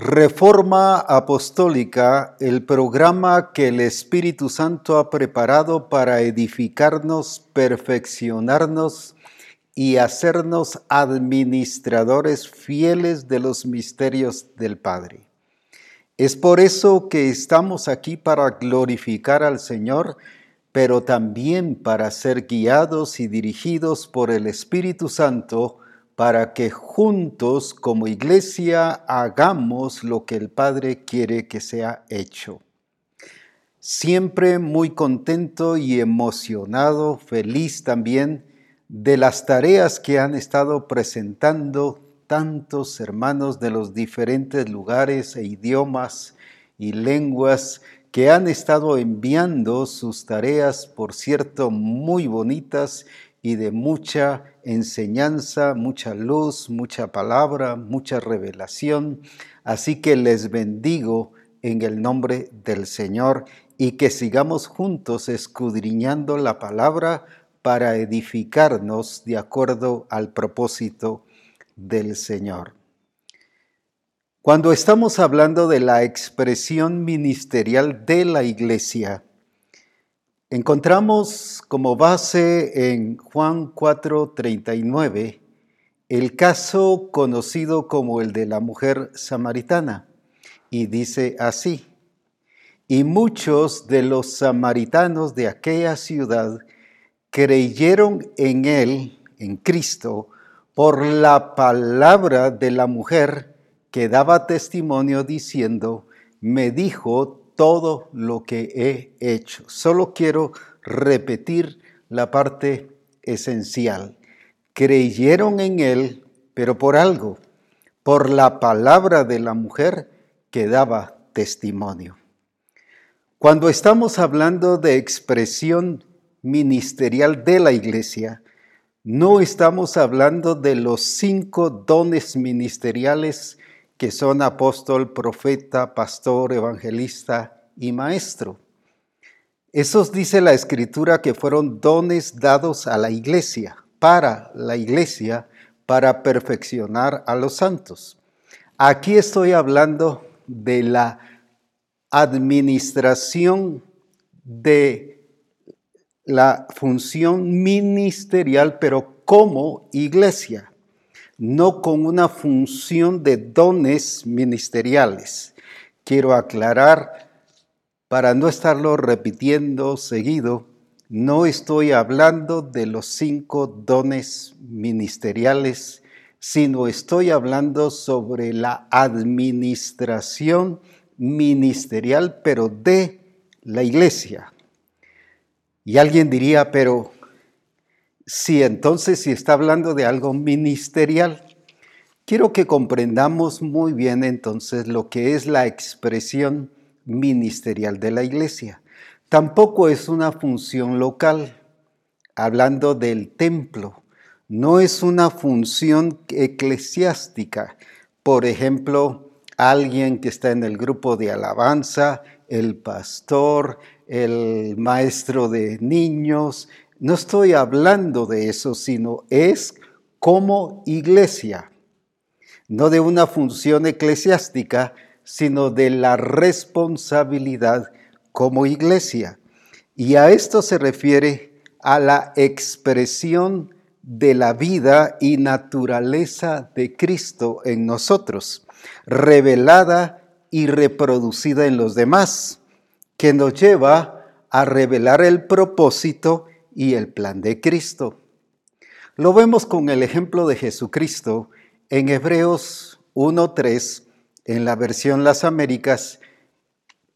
Reforma Apostólica, el programa que el Espíritu Santo ha preparado para edificarnos, perfeccionarnos y hacernos administradores fieles de los misterios del Padre. Es por eso que estamos aquí para glorificar al Señor, pero también para ser guiados y dirigidos por el Espíritu Santo, para que juntos como iglesia hagamos lo que el Padre quiere que sea hecho. Siempre muy contento y emocionado, feliz también de las tareas que han estado presentando tantos hermanos de los diferentes lugares e idiomas y lenguas que han estado enviando sus tareas, por cierto, muy bonitas y de mucha enseñanza, mucha luz, mucha palabra, mucha revelación. Así que les bendigo en el nombre del Señor y que sigamos juntos escudriñando la palabra para edificarnos de acuerdo al propósito del Señor. Cuando estamos hablando de la expresión ministerial de la iglesia, Encontramos como base en Juan 4:39 el caso conocido como el de la mujer samaritana y dice así, y muchos de los samaritanos de aquella ciudad creyeron en él, en Cristo, por la palabra de la mujer que daba testimonio diciendo, me dijo todo lo que he hecho. Solo quiero repetir la parte esencial. Creyeron en Él, pero por algo, por la palabra de la mujer que daba testimonio. Cuando estamos hablando de expresión ministerial de la iglesia, no estamos hablando de los cinco dones ministeriales que son apóstol, profeta, pastor, evangelista y maestro. Esos dice la escritura que fueron dones dados a la iglesia, para la iglesia, para perfeccionar a los santos. Aquí estoy hablando de la administración de la función ministerial, pero como iglesia no con una función de dones ministeriales. Quiero aclarar, para no estarlo repitiendo seguido, no estoy hablando de los cinco dones ministeriales, sino estoy hablando sobre la administración ministerial, pero de la iglesia. Y alguien diría, pero si entonces si está hablando de algo ministerial, quiero que comprendamos muy bien entonces lo que es la expresión ministerial de la iglesia. Tampoco es una función local, hablando del templo, no es una función eclesiástica. Por ejemplo, alguien que está en el grupo de alabanza, el pastor, el maestro de niños, no estoy hablando de eso, sino es como iglesia, no de una función eclesiástica, sino de la responsabilidad como iglesia. Y a esto se refiere a la expresión de la vida y naturaleza de Cristo en nosotros, revelada y reproducida en los demás, que nos lleva a revelar el propósito y el plan de Cristo. Lo vemos con el ejemplo de Jesucristo en Hebreos 1.3, en la versión Las Américas.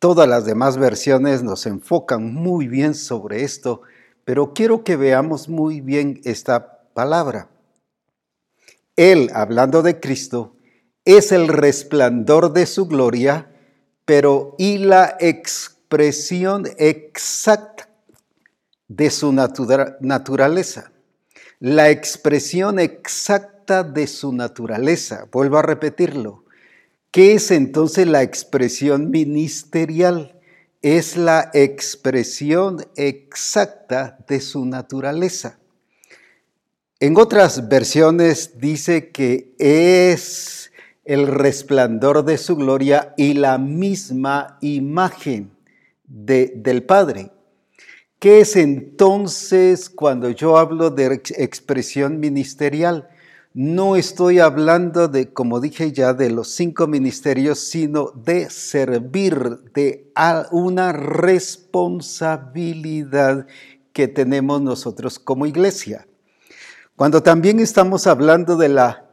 Todas las demás versiones nos enfocan muy bien sobre esto, pero quiero que veamos muy bien esta palabra. Él, hablando de Cristo, es el resplandor de su gloria, pero y la expresión exacta de su naturaleza, la expresión exacta de su naturaleza. Vuelvo a repetirlo. ¿Qué es entonces la expresión ministerial? Es la expresión exacta de su naturaleza. En otras versiones dice que es el resplandor de su gloria y la misma imagen del Padre. ¿Qué es entonces cuando yo hablo de expresión ministerial? No estoy hablando de, como dije ya, de los cinco ministerios, sino de servir, de una responsabilidad que tenemos nosotros como iglesia. Cuando también estamos hablando de la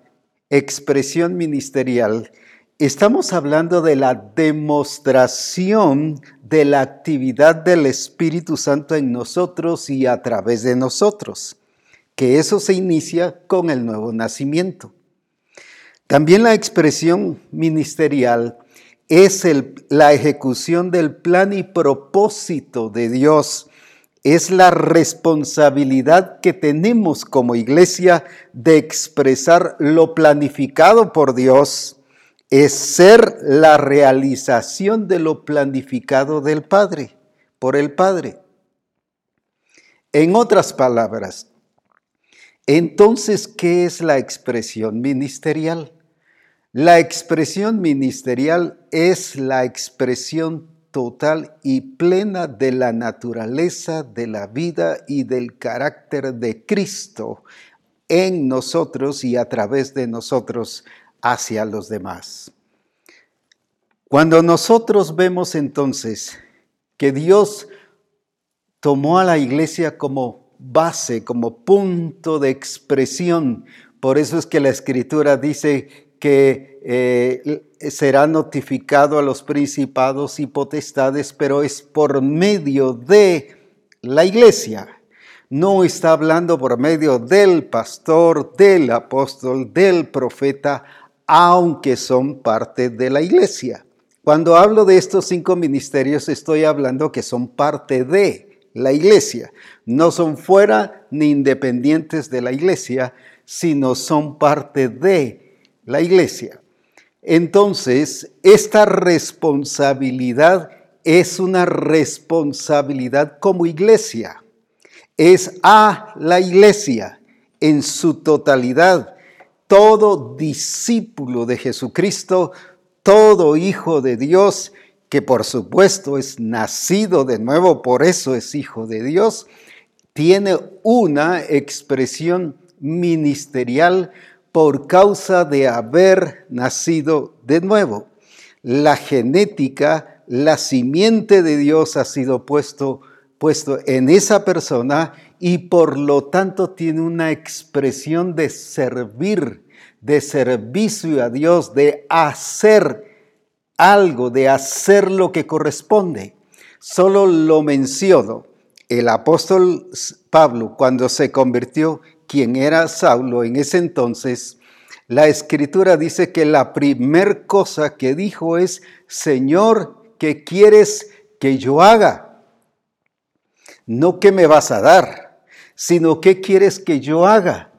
expresión ministerial, estamos hablando de la demostración de la actividad del Espíritu Santo en nosotros y a través de nosotros, que eso se inicia con el nuevo nacimiento. También la expresión ministerial es la ejecución del plan y propósito de Dios es la responsabilidad que tenemos como iglesia de expresar lo planificado por Dios, es ser la realización de lo planificado del Padre, por el Padre. En otras palabras, entonces, ¿qué es la expresión ministerial? La expresión ministerial es la expresión total y plena de la naturaleza, de la vida y del carácter de Cristo en nosotros y a través de nosotros hacia los demás. Cuando nosotros vemos entonces que Dios tomó a la iglesia como base, como punto de expresión, por eso es que la escritura dice que eh, será notificado a los principados y potestades, pero es por medio de la iglesia. No está hablando por medio del pastor, del apóstol, del profeta, aunque son parte de la iglesia. Cuando hablo de estos cinco ministerios, estoy hablando que son parte de la iglesia. No son fuera ni independientes de la iglesia, sino son parte de la iglesia. Entonces, esta responsabilidad es una responsabilidad como iglesia. Es a la iglesia en su totalidad. Todo discípulo de Jesucristo, todo hijo de Dios, que por supuesto es nacido de nuevo, por eso es hijo de Dios, tiene una expresión ministerial por causa de haber nacido de nuevo. La genética, la simiente de Dios ha sido puesto, puesto en esa persona y por lo tanto tiene una expresión de servir, de servicio a Dios, de hacer algo, de hacer lo que corresponde. Solo lo menciono. El apóstol Pablo, cuando se convirtió, quien era Saulo en ese entonces, la escritura dice que la primer cosa que dijo es, Señor, ¿qué quieres que yo haga? No qué me vas a dar, sino qué quieres que yo haga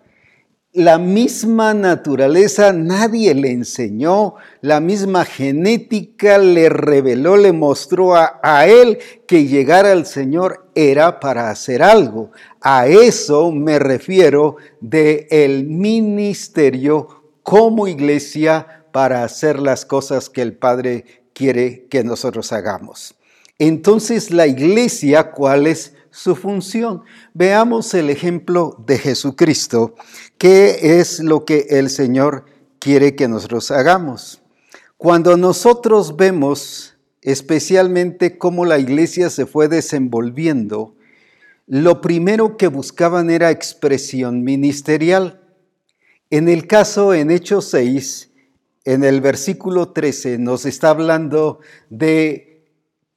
la misma naturaleza nadie le enseñó, la misma genética le reveló, le mostró a, él que llegar al Señor era para hacer algo. A eso me refiero de el ministerio como iglesia para hacer las cosas que el Padre quiere que nosotros hagamos. Entonces la iglesia, ¿cuál es su función? Veamos el ejemplo de Jesucristo ¿Qué es lo que el Señor quiere que nosotros hagamos? Cuando nosotros vemos especialmente cómo la iglesia se fue desenvolviendo, lo primero que buscaban era expresión ministerial. En el caso en Hechos 6, en el versículo 13, nos está hablando de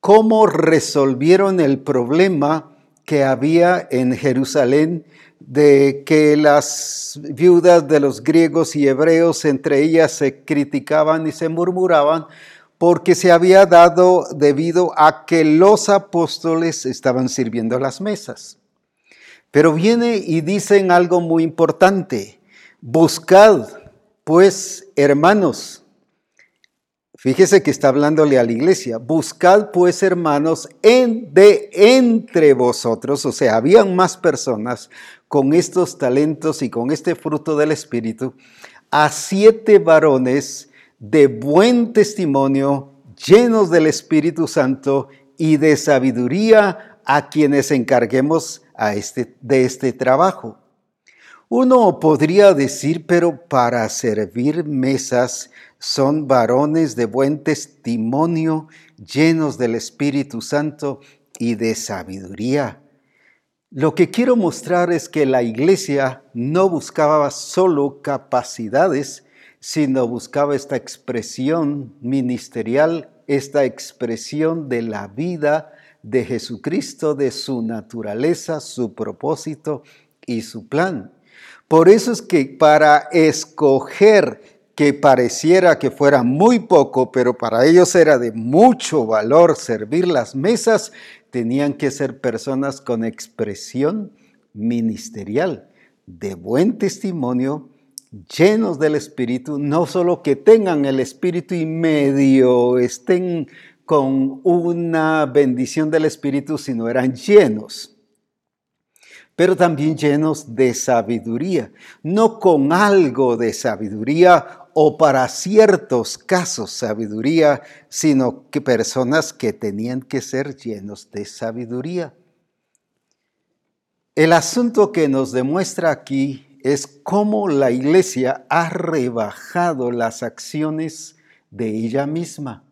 cómo resolvieron el problema que había en Jerusalén de que las viudas de los griegos y hebreos entre ellas se criticaban y se murmuraban porque se había dado debido a que los apóstoles estaban sirviendo las mesas. Pero viene y dicen algo muy importante, buscad pues hermanos, Fíjese que está hablándole a la iglesia. Buscad pues, hermanos, en, de entre vosotros, o sea, habían más personas con estos talentos y con este fruto del Espíritu, a siete varones de buen testimonio, llenos del Espíritu Santo y de sabiduría a quienes encarguemos a este, de este trabajo. Uno podría decir, pero para servir mesas son varones de buen testimonio, llenos del Espíritu Santo y de sabiduría. Lo que quiero mostrar es que la iglesia no buscaba solo capacidades, sino buscaba esta expresión ministerial, esta expresión de la vida de Jesucristo, de su naturaleza, su propósito y su plan. Por eso es que para escoger que pareciera que fuera muy poco, pero para ellos era de mucho valor servir las mesas, tenían que ser personas con expresión ministerial, de buen testimonio, llenos del Espíritu, no solo que tengan el Espíritu y medio estén con una bendición del Espíritu, sino eran llenos pero también llenos de sabiduría, no con algo de sabiduría o para ciertos casos sabiduría, sino que personas que tenían que ser llenos de sabiduría. El asunto que nos demuestra aquí es cómo la iglesia ha rebajado las acciones de ella misma,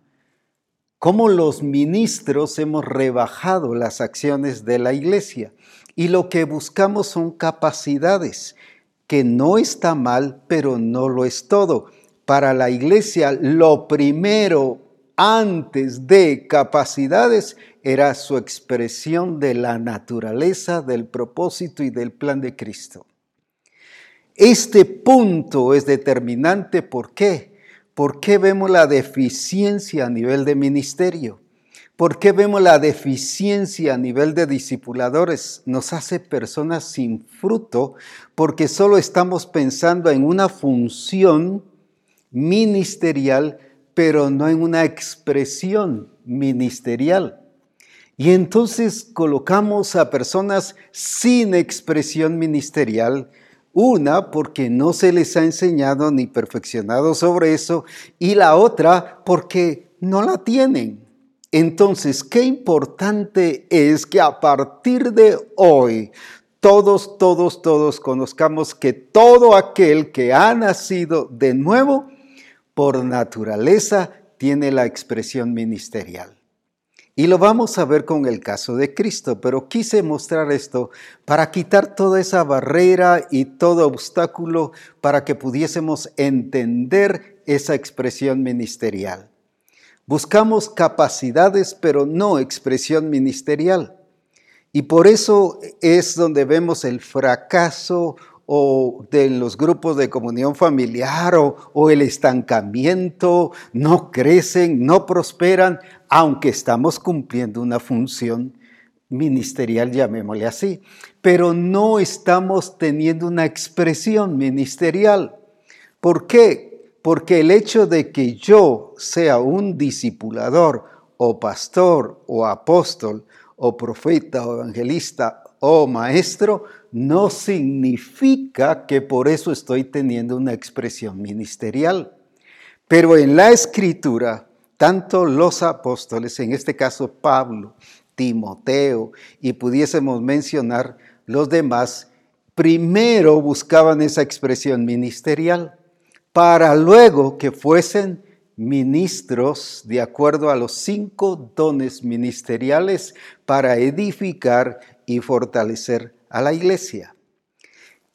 cómo los ministros hemos rebajado las acciones de la iglesia y lo que buscamos son capacidades, que no está mal, pero no lo es todo. Para la iglesia, lo primero antes de capacidades era su expresión de la naturaleza, del propósito y del plan de Cristo. Este punto es determinante, ¿por qué? Porque vemos la deficiencia a nivel de ministerio. ¿Por qué vemos la deficiencia a nivel de discipuladores? Nos hace personas sin fruto porque solo estamos pensando en una función ministerial, pero no en una expresión ministerial. Y entonces colocamos a personas sin expresión ministerial, una porque no se les ha enseñado ni perfeccionado sobre eso, y la otra porque no la tienen. Entonces, qué importante es que a partir de hoy todos, todos, todos conozcamos que todo aquel que ha nacido de nuevo, por naturaleza, tiene la expresión ministerial. Y lo vamos a ver con el caso de Cristo, pero quise mostrar esto para quitar toda esa barrera y todo obstáculo para que pudiésemos entender esa expresión ministerial. Buscamos capacidades, pero no expresión ministerial. Y por eso es donde vemos el fracaso o de los grupos de comunión familiar o, o, el estancamiento, no crecen, no prosperan, aunque estamos cumpliendo una función ministerial, llamémosle así, pero no estamos teniendo una expresión ministerial. ¿Por qué? Porque el hecho de que yo sea un discipulador o pastor o apóstol o profeta o evangelista o maestro no significa que por eso estoy teniendo una expresión ministerial. Pero en la escritura, tanto los apóstoles, en este caso Pablo, Timoteo, y pudiésemos mencionar los demás, primero buscaban esa expresión ministerial para luego que fuesen ministros de acuerdo a los cinco dones ministeriales para edificar y fortalecer a la iglesia.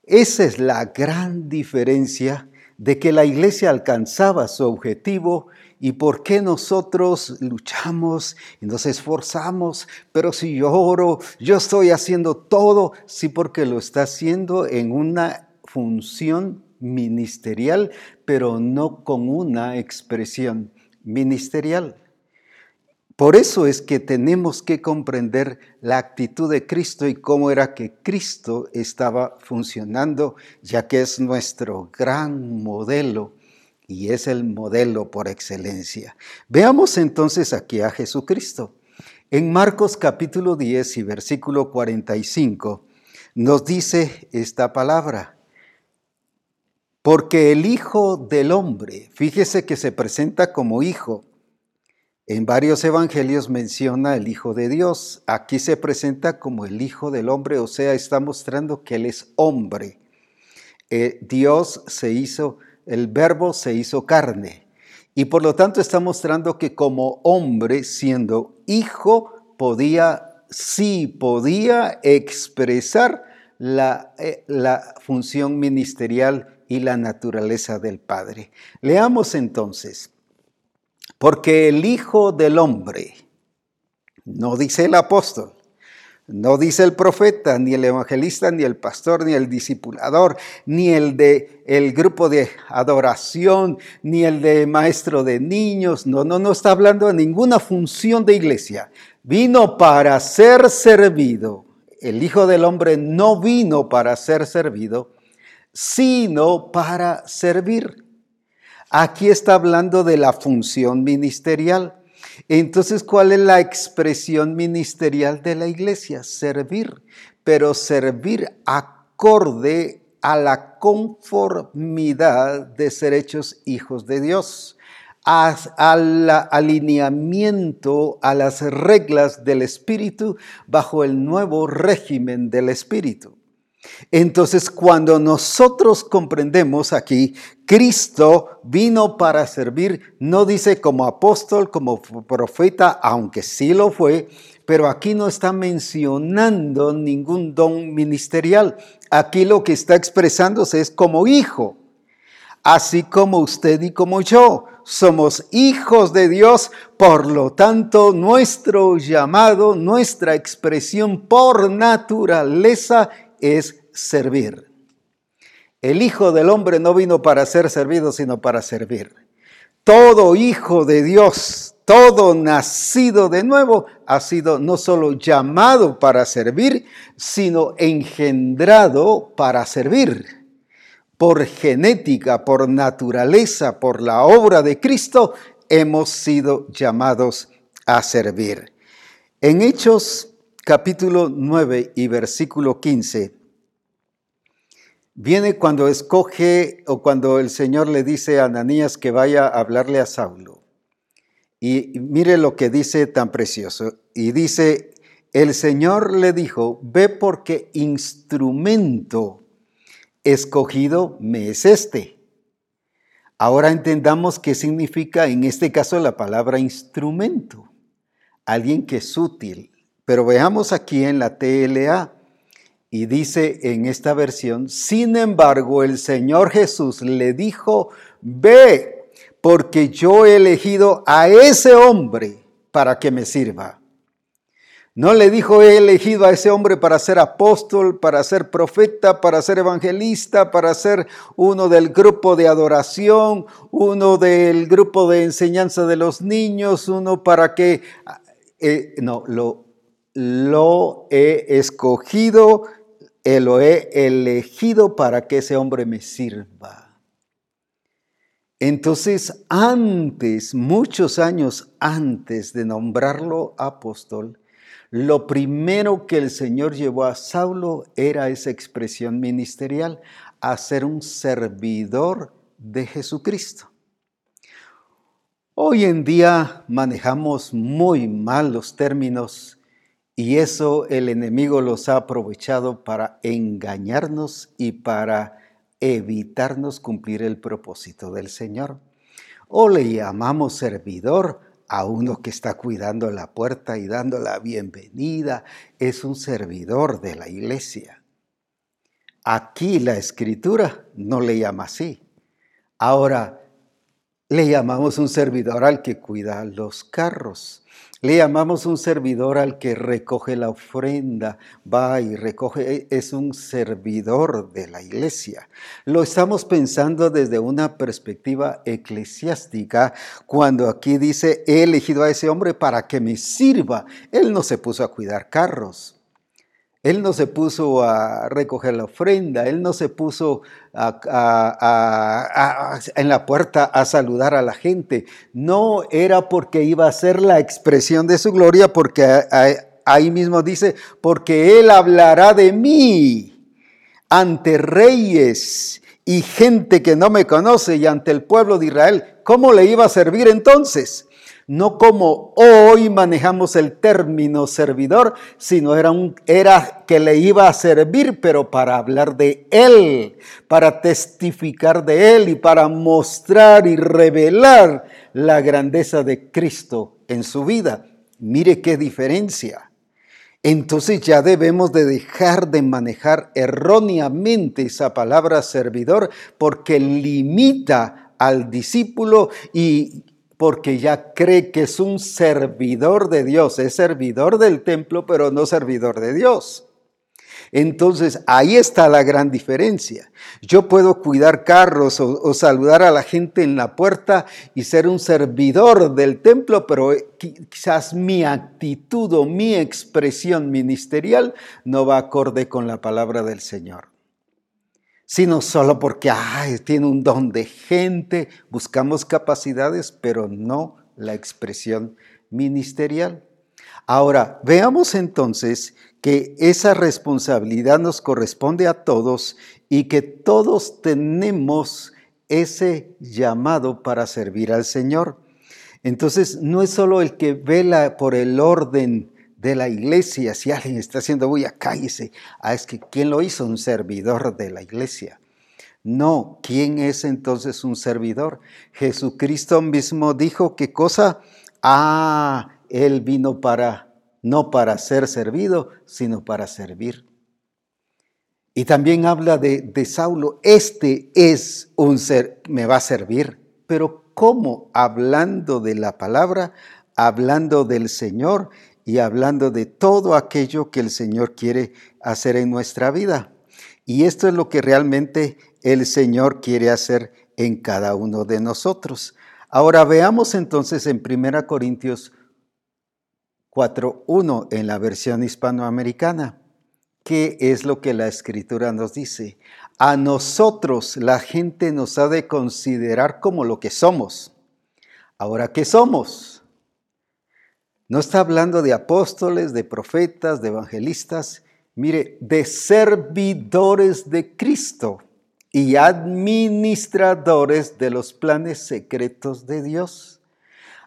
Esa es la gran diferencia de que la iglesia alcanzaba su objetivo y por qué nosotros luchamos y nos esforzamos, pero si yo oro, yo estoy haciendo todo, sí porque lo está haciendo en una función ministerial, pero no con una expresión ministerial. Por eso es que tenemos que comprender la actitud de Cristo y cómo era que Cristo estaba funcionando, ya que es nuestro gran modelo y es el modelo por excelencia. Veamos entonces aquí a Jesucristo. En Marcos capítulo 10 y versículo 45 nos dice esta palabra. Porque el Hijo del Hombre, fíjese que se presenta como Hijo. En varios evangelios menciona el Hijo de Dios. Aquí se presenta como el Hijo del Hombre, o sea, está mostrando que Él es hombre. Eh, Dios se hizo, el verbo se hizo carne. Y por lo tanto está mostrando que como hombre, siendo hijo, podía, sí podía expresar la, eh, la función ministerial y la naturaleza del Padre. Leamos entonces, porque el Hijo del Hombre, no dice el apóstol, no dice el profeta, ni el evangelista, ni el pastor, ni el discipulador, ni el de el grupo de adoración, ni el de maestro de niños. No, no, no está hablando de ninguna función de iglesia. Vino para ser servido. El Hijo del Hombre no vino para ser servido, sino para servir. Aquí está hablando de la función ministerial. Entonces, ¿cuál es la expresión ministerial de la iglesia? Servir, pero servir acorde a la conformidad de ser hechos hijos de Dios, al alineamiento a las reglas del Espíritu bajo el nuevo régimen del Espíritu. Entonces, cuando nosotros comprendemos aquí, Cristo vino para servir, no dice como apóstol, como profeta, aunque sí lo fue, pero aquí no está mencionando ningún don ministerial. Aquí lo que está expresándose es como hijo, así como usted y como yo. Somos hijos de Dios, por lo tanto nuestro llamado, nuestra expresión por naturaleza es servir. El Hijo del Hombre no vino para ser servido, sino para servir. Todo hijo de Dios, todo nacido de nuevo, ha sido no solo llamado para servir, sino engendrado para servir. Por genética, por naturaleza, por la obra de Cristo, hemos sido llamados a servir. En Hechos capítulo 9 y versículo 15, viene cuando escoge o cuando el Señor le dice a Ananías que vaya a hablarle a Saulo. Y mire lo que dice tan precioso. Y dice, el Señor le dijo, ve porque instrumento escogido me es este. Ahora entendamos qué significa en este caso la palabra instrumento. Alguien que es útil, pero veamos aquí en la TLA, y dice en esta versión, sin embargo el Señor Jesús le dijo, ve, porque yo he elegido a ese hombre para que me sirva. No le dijo, he elegido a ese hombre para ser apóstol, para ser profeta, para ser evangelista, para ser uno del grupo de adoración, uno del grupo de enseñanza de los niños, uno para que... Eh, no, lo lo he escogido, eh, lo he elegido para que ese hombre me sirva. Entonces, antes, muchos años antes de nombrarlo apóstol, lo primero que el Señor llevó a Saulo era esa expresión ministerial, a ser un servidor de Jesucristo. Hoy en día manejamos muy mal los términos y eso el enemigo los ha aprovechado para engañarnos y para evitarnos cumplir el propósito del Señor. O le llamamos servidor a uno que está cuidando la puerta y dando la bienvenida. Es un servidor de la iglesia. Aquí la escritura no le llama así. Ahora, le llamamos un servidor al que cuida los carros le llamamos un servidor al que recoge la ofrenda, va y recoge, e, es un servidor de la iglesia. Lo estamos pensando desde una perspectiva eclesiástica, cuando aquí dice, he elegido a ese hombre para que me sirva. Él no se puso a cuidar carros. Él no se puso a recoger la ofrenda, él no se puso en la puerta a saludar a la gente. No era porque iba a ser la expresión de su gloria, porque ahí mismo dice, porque él hablará de mí ante reyes y gente que no me conoce y ante el pueblo de Israel, ¿cómo le iba a servir entonces? No como hoy manejamos el término servidor, sino era, un, era que le iba a servir, pero para hablar de Él, para testificar de Él y para mostrar y revelar la grandeza de Cristo en su vida. Mire qué diferencia. Entonces ya debemos de dejar de manejar erróneamente esa palabra servidor porque limita al discípulo y porque ya cree que es un servidor de Dios, es servidor del templo, pero no servidor de Dios. Entonces, ahí está la gran diferencia. Yo puedo cuidar carros o, saludar a la gente en la puerta y ser un servidor del templo, pero quizás mi actitud o mi expresión ministerial no va acorde con la palabra del Señor sino solo porque tiene un don de gente, buscamos capacidades, pero no la expresión ministerial. Ahora, veamos entonces que esa responsabilidad nos corresponde a todos y que todos tenemos ese llamado para servir al Señor. Entonces, no es solo el que vela por el orden de la iglesia, si alguien está haciendo bulla, cállese. Ah, es que ¿quién lo hizo? Un servidor de la iglesia. No, ¿quién es entonces un servidor? Jesucristo mismo dijo qué cosa? Ah, Él vino para, no para ser servido, sino para servir. Y también habla de, de Saulo, este es un ser, me va a servir. Pero ¿cómo? Hablando de la palabra, hablando del Señor y hablando de todo aquello que el Señor quiere hacer en nuestra vida. Y esto es lo que realmente el Señor quiere hacer en cada uno de nosotros. Ahora veamos entonces en 1 Corintios 4.1 en la versión hispanoamericana. ¿Qué es lo que la escritura nos dice? A nosotros la gente nos ha de considerar como lo que somos. Ahora, ¿qué somos? No está hablando de apóstoles, de profetas, de evangelistas. Mire, de servidores de Cristo y administradores de los planes secretos de Dios.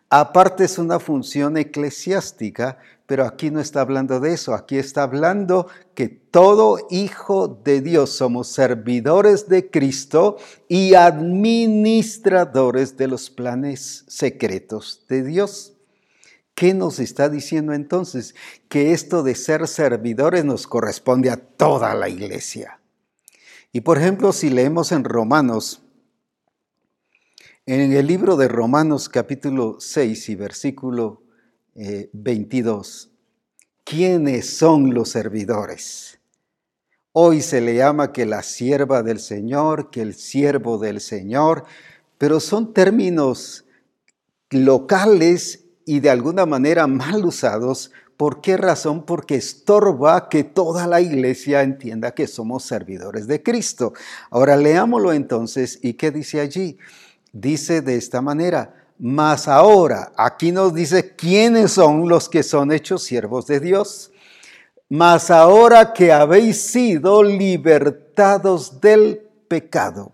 Aparte es una función eclesiástica, pero aquí no está hablando de eso, aquí está hablando que todo hijo de Dios somos servidores de Cristo y administradores de los planes secretos de Dios. ¿Qué nos está diciendo entonces? Que esto de ser servidores nos corresponde a toda la iglesia. Y por ejemplo, si leemos en Romanos, en el libro de Romanos capítulo 6 y versículo 22, eh, ¿quiénes son los servidores? Hoy se le llama que la sierva del Señor, que el siervo del Señor, pero son términos locales y de alguna manera mal usados. ¿Por qué razón? Porque estorba que toda la iglesia entienda que somos servidores de Cristo. Ahora leámoslo entonces y qué dice allí. Dice de esta manera, mas ahora, aquí nos dice quiénes son los que son hechos siervos de Dios. Mas ahora que habéis sido libertados del pecado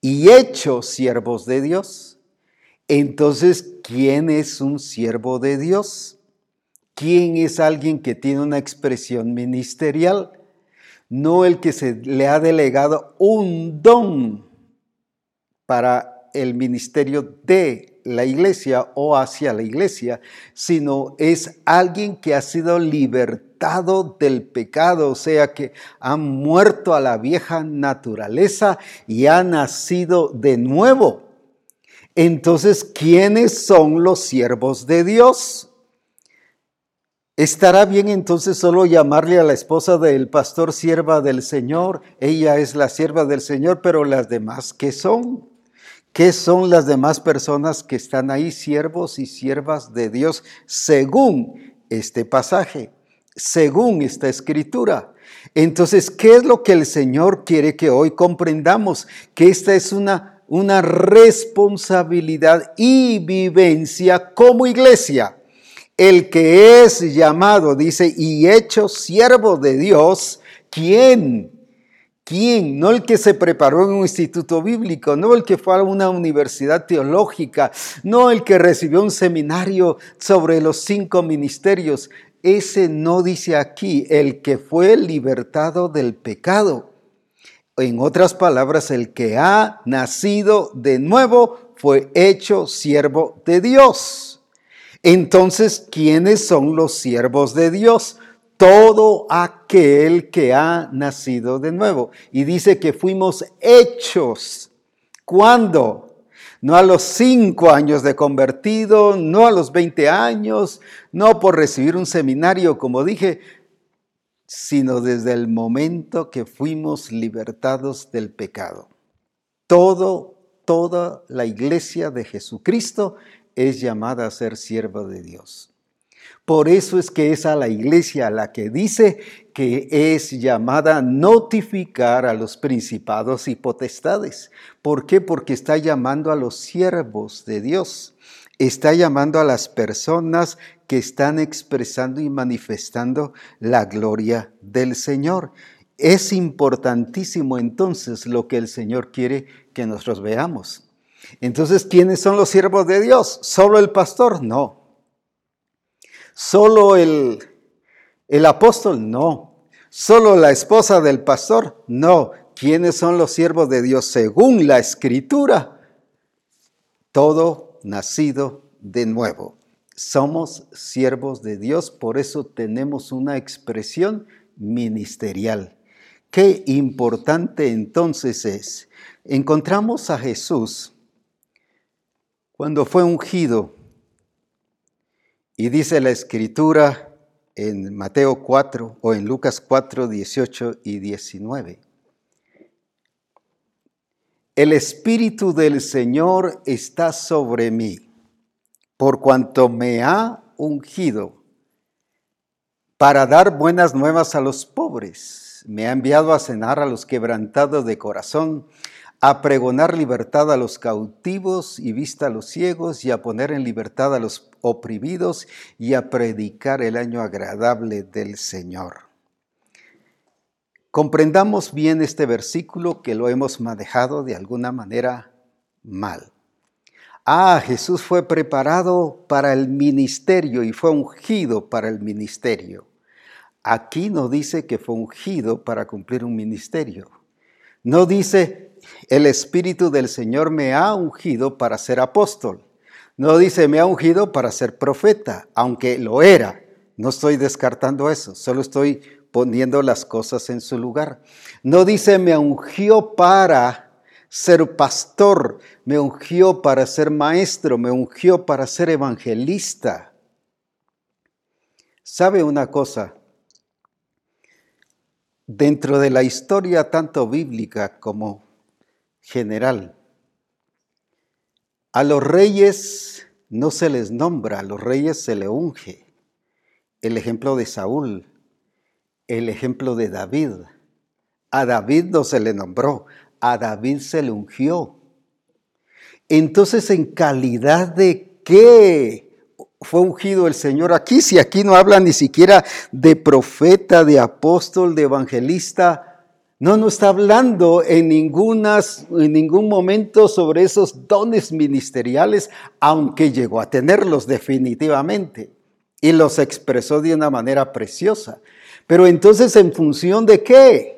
y hechos siervos de Dios, entonces, ¿quién es un siervo de Dios? ¿Quién es alguien que tiene una expresión ministerial? No el que se le ha delegado un don para el ministerio de la iglesia o hacia la iglesia, sino es alguien que ha sido libertado del pecado, o sea que ha muerto a la vieja naturaleza y ha nacido de nuevo entonces, ¿quiénes son los siervos de Dios? ¿Estará bien entonces solo llamarle a la esposa del pastor sierva del Señor? Ella es la sierva del Señor, pero las demás, ¿qué son? ¿Qué son las demás personas que están ahí, siervos y siervas de Dios, según este pasaje, según esta escritura? Entonces, ¿qué es lo que el Señor quiere que hoy comprendamos? Que esta es una una responsabilidad y vivencia como iglesia. El que es llamado, dice, y hecho siervo de Dios, ¿quién? ¿Quién? No el que se preparó en un instituto bíblico, no el que fue a una universidad teológica, no el que recibió un seminario sobre los cinco ministerios. Ese no dice aquí el que fue libertado del pecado. En otras palabras, el que ha nacido de nuevo fue hecho siervo de Dios. Entonces, ¿quiénes son los siervos de Dios? todo aquel que ha nacido de nuevo. Y dice que fuimos hechos. ¿Cuándo? No a los cinco años de convertido, no a los 20 años, no por recibir un seminario, como dije, sino desde el momento que fuimos libertados del pecado. Todo, toda la iglesia de Jesucristo es llamada a ser sierva de Dios. Por eso es que es a la iglesia la que dice que es llamada a notificar a los principados y potestades. ¿Por qué? Porque está llamando a los siervos de Dios. Está llamando a las personas que están expresando y manifestando la gloria del Señor. Es importantísimo entonces lo que el Señor quiere que nosotros veamos. Entonces, ¿quiénes son los siervos de Dios? ¿Solo el pastor? No. ¿Solo el, el apóstol? No. ¿Solo la esposa del pastor? No. ¿Quiénes son los siervos de Dios según la escritura? Todo nacido de nuevo. Somos siervos de Dios, por eso tenemos una expresión ministerial. Qué importante entonces es. Encontramos a Jesús cuando fue ungido y dice la escritura en Mateo 4 o en Lucas 4, 18 y 19. El Espíritu del Señor está sobre mí, por cuanto me ha ungido para dar buenas nuevas a los pobres. Me ha enviado a cenar a los quebrantados de corazón, a pregonar libertad a los cautivos y vista a los ciegos y a poner en libertad a los oprimidos y a predicar el año agradable del Señor. Comprendamos bien este versículo que lo hemos manejado de alguna manera mal. Ah, Jesús fue preparado para el ministerio y fue ungido para el ministerio. Aquí no dice que fue ungido para cumplir un ministerio. No dice el Espíritu del Señor me ha ungido para ser apóstol. No dice me ha ungido para ser profeta, aunque lo era. No estoy descartando eso, solo estoy poniendo las cosas en su lugar. No dice me ungió para ser pastor, me ungió para ser maestro, me ungió para ser evangelista. ¿Sabe una cosa? Dentro de la historia tanto bíblica como general. A los reyes no se les nombra, a los reyes se le unge. El ejemplo de Saúl, el ejemplo de David. A David no se le nombró, a David se le ungió. Entonces, ¿en calidad de qué fue ungido el Señor aquí? Si aquí no habla ni siquiera de profeta, de apóstol, de evangelista, no nos está hablando en, en ningún momento sobre esos dones ministeriales, aunque llegó a tenerlos definitivamente y los expresó de una manera preciosa. Pero entonces, ¿en función de qué?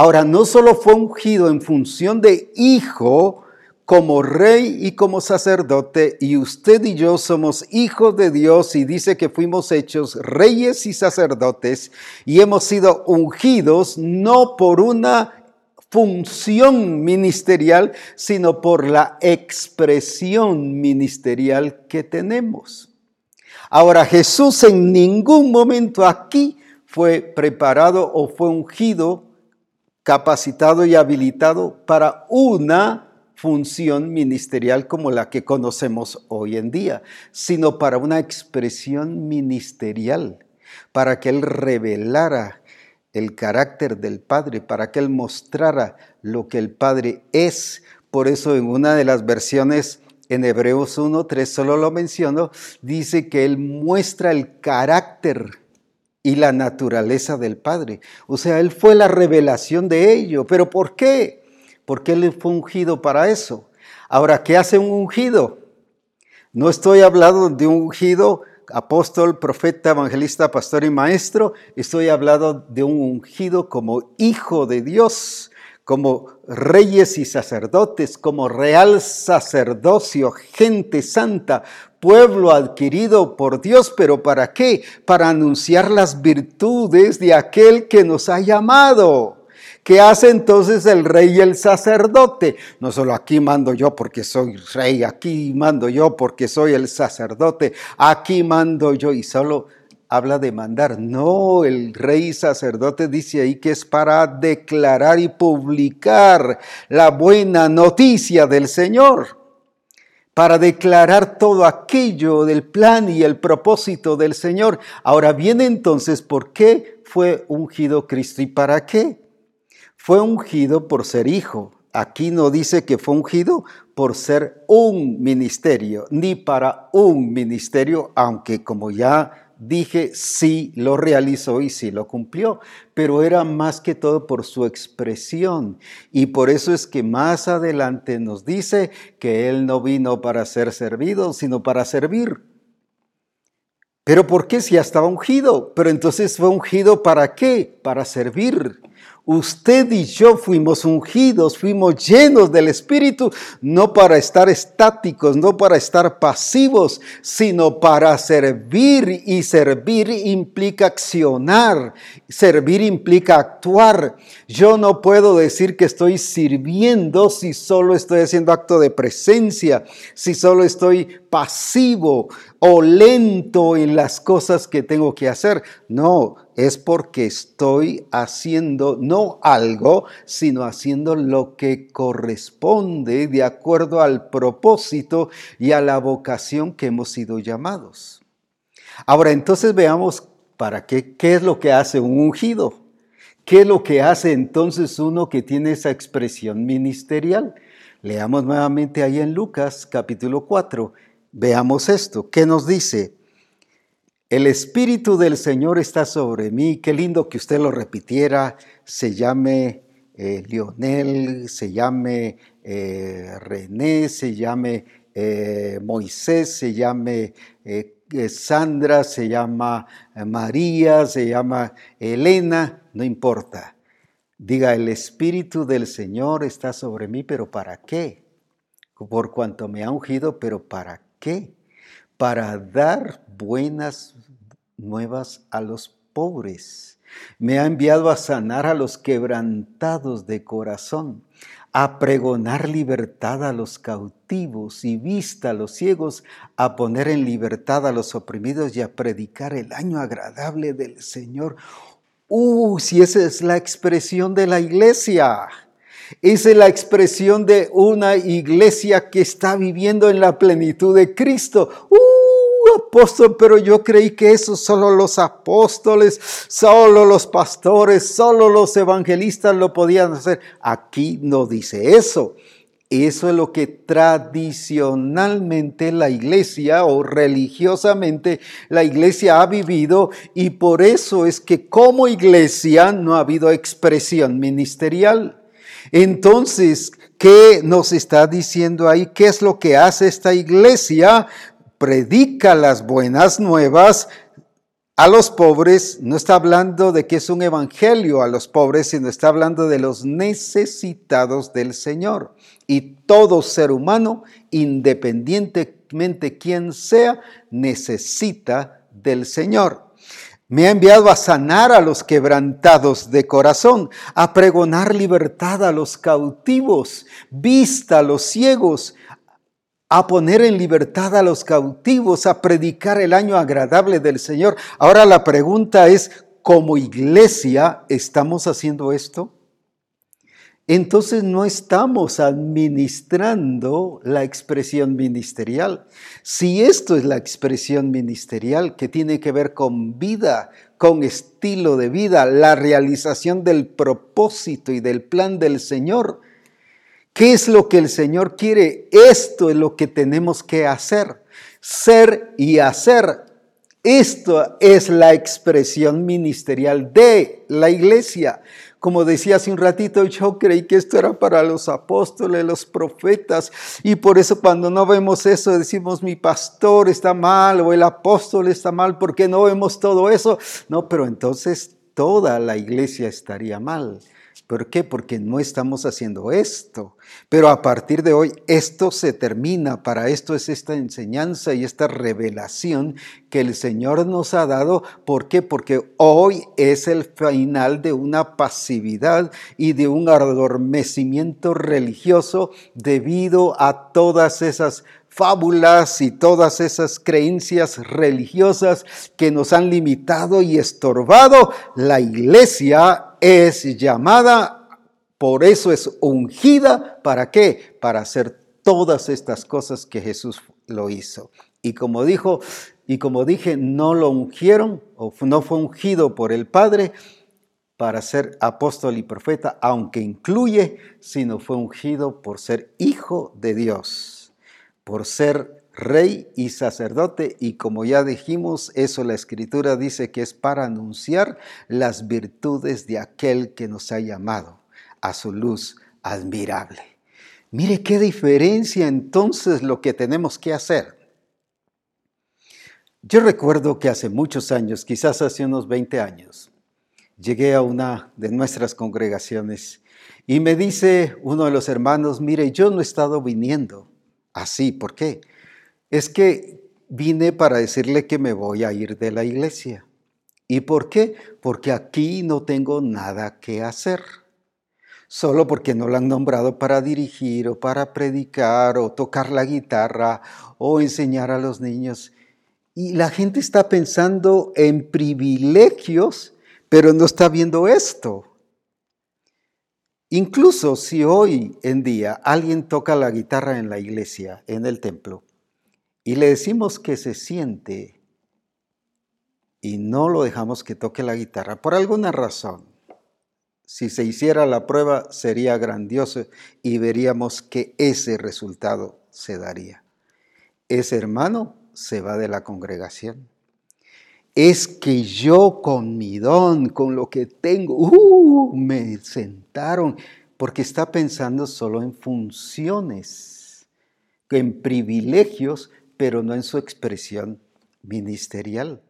Ahora, no solo fue ungido en función de hijo, como rey y como sacerdote, y usted y yo somos hijos de Dios y dice que fuimos hechos reyes y sacerdotes y hemos sido ungidos no por una función ministerial, sino por la expresión ministerial que tenemos. Ahora, Jesús en ningún momento aquí fue preparado o fue ungido, capacitado y habilitado para una función ministerial como la que conocemos hoy en día, sino para una expresión ministerial, para que Él revelara el carácter del Padre, para que Él mostrara lo que el Padre es. Por eso en una de las versiones en Hebreos 1.3, solo lo menciono, dice que Él muestra el carácter y la naturaleza del Padre. O sea, Él fue la revelación de ello. ¿Pero por qué? Porque Él fue ungido para eso. Ahora, ¿qué hace un ungido? No estoy hablando de un ungido apóstol, profeta, evangelista, pastor y maestro. Estoy hablando de un ungido como hijo de Dios, como reyes y sacerdotes, como real sacerdocio, gente santa, pueblo adquirido por Dios, pero ¿para qué? Para anunciar las virtudes de aquel que nos ha llamado. ¿Qué hace entonces el rey y el sacerdote? No solo aquí mando yo porque soy rey, aquí mando yo porque soy el sacerdote, aquí mando yo y solo habla de mandar. No, el rey sacerdote dice ahí que es para declarar y publicar la buena noticia del Señor para declarar todo aquello del plan y el propósito del Señor. Ahora viene entonces, ¿por qué fue ungido Cristo y para qué? Fue ungido por ser hijo. Aquí no dice que fue ungido por ser un ministerio, ni para un ministerio, aunque como ya dije, sí lo realizó y sí lo cumplió, pero era más que todo por su expresión. Y por eso es que más adelante nos dice que Él no vino para ser servido, sino para servir. Pero ¿por qué si ya estaba ungido? Pero entonces fue ungido para qué? Para servir. Usted y yo fuimos ungidos, fuimos llenos del Espíritu, no para estar estáticos, no para estar pasivos, sino para servir. Y servir implica accionar, servir implica actuar. Yo no puedo decir que estoy sirviendo si solo estoy haciendo acto de presencia, si solo estoy pasivo o lento en las cosas que tengo que hacer. No, es porque estoy haciendo no algo, sino haciendo lo que corresponde de acuerdo al propósito y a la vocación que hemos sido llamados. Ahora, entonces veamos para qué, qué es lo que hace un ungido. ¿Qué es lo que hace entonces uno que tiene esa expresión ministerial? Leamos nuevamente ahí en Lucas capítulo 4. Veamos esto. ¿Qué nos dice? El Espíritu del Señor está sobre mí. Qué lindo que usted lo repitiera. Se llame eh, Lionel, se llame eh, René, se llame eh, Moisés, se llame Sandra, se llama María, se llama Elena, no importa. Diga, el Espíritu del Señor está sobre mí, pero ¿para qué? Por cuanto me ha ungido, pero ¿para qué? Para dar buenas nuevas a los pobres. Me ha enviado a sanar a los quebrantados de corazón, a pregonar libertad a los cautivos y vista a los ciegos, a poner en libertad a los oprimidos y a predicar el año agradable del Señor. ¡Uh! Si esa es la expresión de la iglesia. Esa es la expresión de una iglesia que está viviendo en la plenitud de Cristo. ¡Uh! Apóstol, pero yo creí que eso solo los apóstoles, solo los pastores, solo los evangelistas lo podían hacer. Aquí no dice eso. Eso es lo que tradicionalmente la iglesia o religiosamente la iglesia ha vivido y por eso es que como iglesia no ha habido expresión ministerial. Entonces, ¿qué nos está diciendo ahí? ¿Qué es lo que hace esta iglesia? Predica las buenas nuevas a los pobres, no está hablando de que es un evangelio a los pobres, sino está hablando de los necesitados del Señor. Y todo ser humano, independientemente quien sea, necesita del Señor. Me ha enviado a sanar a los quebrantados de corazón, a pregonar libertad a los cautivos, vista a los ciegos, a poner en libertad a los cautivos, a predicar el año agradable del Señor. Ahora la pregunta es, ¿como iglesia estamos haciendo esto? Entonces no estamos administrando la expresión ministerial. Si esto es la expresión ministerial que tiene que ver con vida, con estilo de vida, la realización del propósito y del plan del Señor, ¿Qué es lo que el Señor quiere? Esto es lo que tenemos que hacer. Ser y hacer. Esto es la expresión ministerial de la iglesia. Como decía hace un ratito, yo creí que esto era para los apóstoles, los profetas, y por eso cuando no vemos eso decimos mi pastor está mal o el apóstol está mal, porque no vemos todo eso? No, pero entonces toda la iglesia estaría mal. ¿Por qué? Porque no estamos haciendo esto. Pero a partir de hoy esto se termina. Para esto es esta enseñanza y esta revelación que el Señor nos ha dado. ¿Por qué? Porque hoy es el final de una pasividad y de un adormecimiento religioso debido a todas esas fábulas y todas esas creencias religiosas que nos han limitado y estorbado. La iglesia es llamada, por eso es ungida, ¿para qué? Para hacer todas estas cosas que Jesús lo hizo. Y como dijo, y como dije, no lo ungieron o no fue ungido por el Padre para ser apóstol y profeta, aunque incluye, sino fue ungido por ser hijo de Dios, por ser rey y sacerdote, y como ya dijimos, eso la escritura dice que es para anunciar las virtudes de aquel que nos ha llamado a su luz admirable. Mire qué diferencia entonces lo que tenemos que hacer. Yo recuerdo que hace muchos años, quizás hace unos 20 años, llegué a una de nuestras congregaciones y me dice uno de los hermanos, mire, yo no he estado viniendo así, ¿por qué? es que vine para decirle que me voy a ir de la iglesia. ¿Y por qué? Porque aquí no tengo nada que hacer. Solo porque no la han nombrado para dirigir o para predicar o tocar la guitarra o enseñar a los niños. Y la gente está pensando en privilegios, pero no está viendo esto. Incluso si hoy en día alguien toca la guitarra en la iglesia, en el templo, y le decimos que se siente y no lo dejamos que toque la guitarra por alguna razón. Si se hiciera la prueba sería grandioso y veríamos que ese resultado se daría. Ese hermano se va de la congregación. Es que yo con mi don, con lo que tengo, uh, me sentaron, porque está pensando solo en funciones, en privilegios pero no en su expresión ministerial.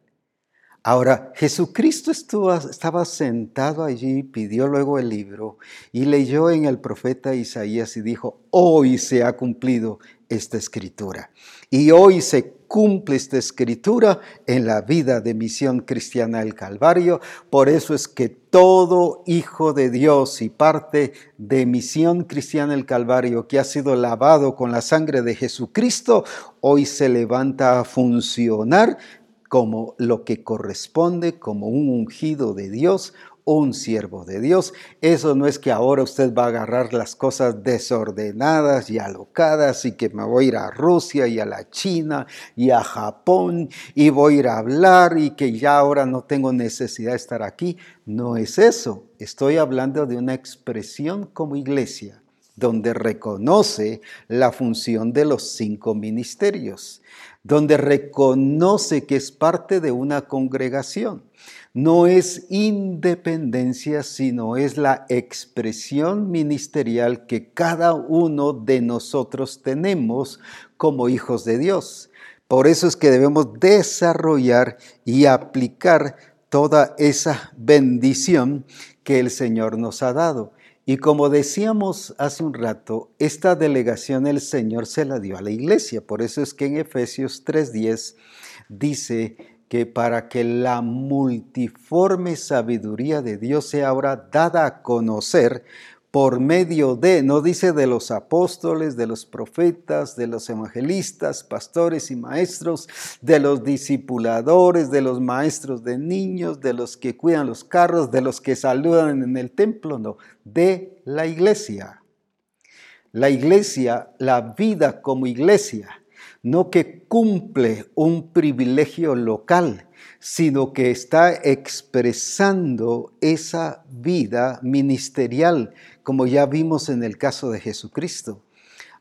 Ahora, Jesucristo estaba sentado allí, pidió luego el libro y leyó en el profeta Isaías y dijo, hoy se ha cumplido esta escritura. Y hoy se cumple esta escritura en la vida de misión cristiana del Calvario. Por eso es que todo hijo de Dios y parte de misión cristiana del Calvario que ha sido lavado con la sangre de Jesucristo, hoy se levanta a funcionar como lo que corresponde como un ungido de Dios, un siervo de Dios. Eso no es que ahora usted va a agarrar las cosas desordenadas y alocadas y que me voy a ir a Rusia y a la China y a Japón y voy a ir a hablar y que ya ahora no tengo necesidad de estar aquí. No es eso. Estoy hablando de una expresión como iglesia donde reconoce la función de los cinco ministerios, donde reconoce que es parte de una congregación. No es independencia, sino es la expresión ministerial que cada uno de nosotros tenemos como hijos de Dios. Por eso es que debemos desarrollar y aplicar toda esa bendición que el Señor nos ha dado. Y como decíamos hace un rato, esta delegación el Señor se la dio a la iglesia. Por eso es que en Efesios 3:10 dice que para que la multiforme sabiduría de Dios sea ahora dada a conocer por medio de, no dice de los apóstoles, de los profetas, de los evangelistas, pastores y maestros, de los discipuladores, de los maestros de niños, de los que cuidan los carros, de los que saludan en el templo, no, de la iglesia. La iglesia, la vida como iglesia, no que cumple un privilegio local, sino que está expresando esa vida ministerial, como ya vimos en el caso de Jesucristo.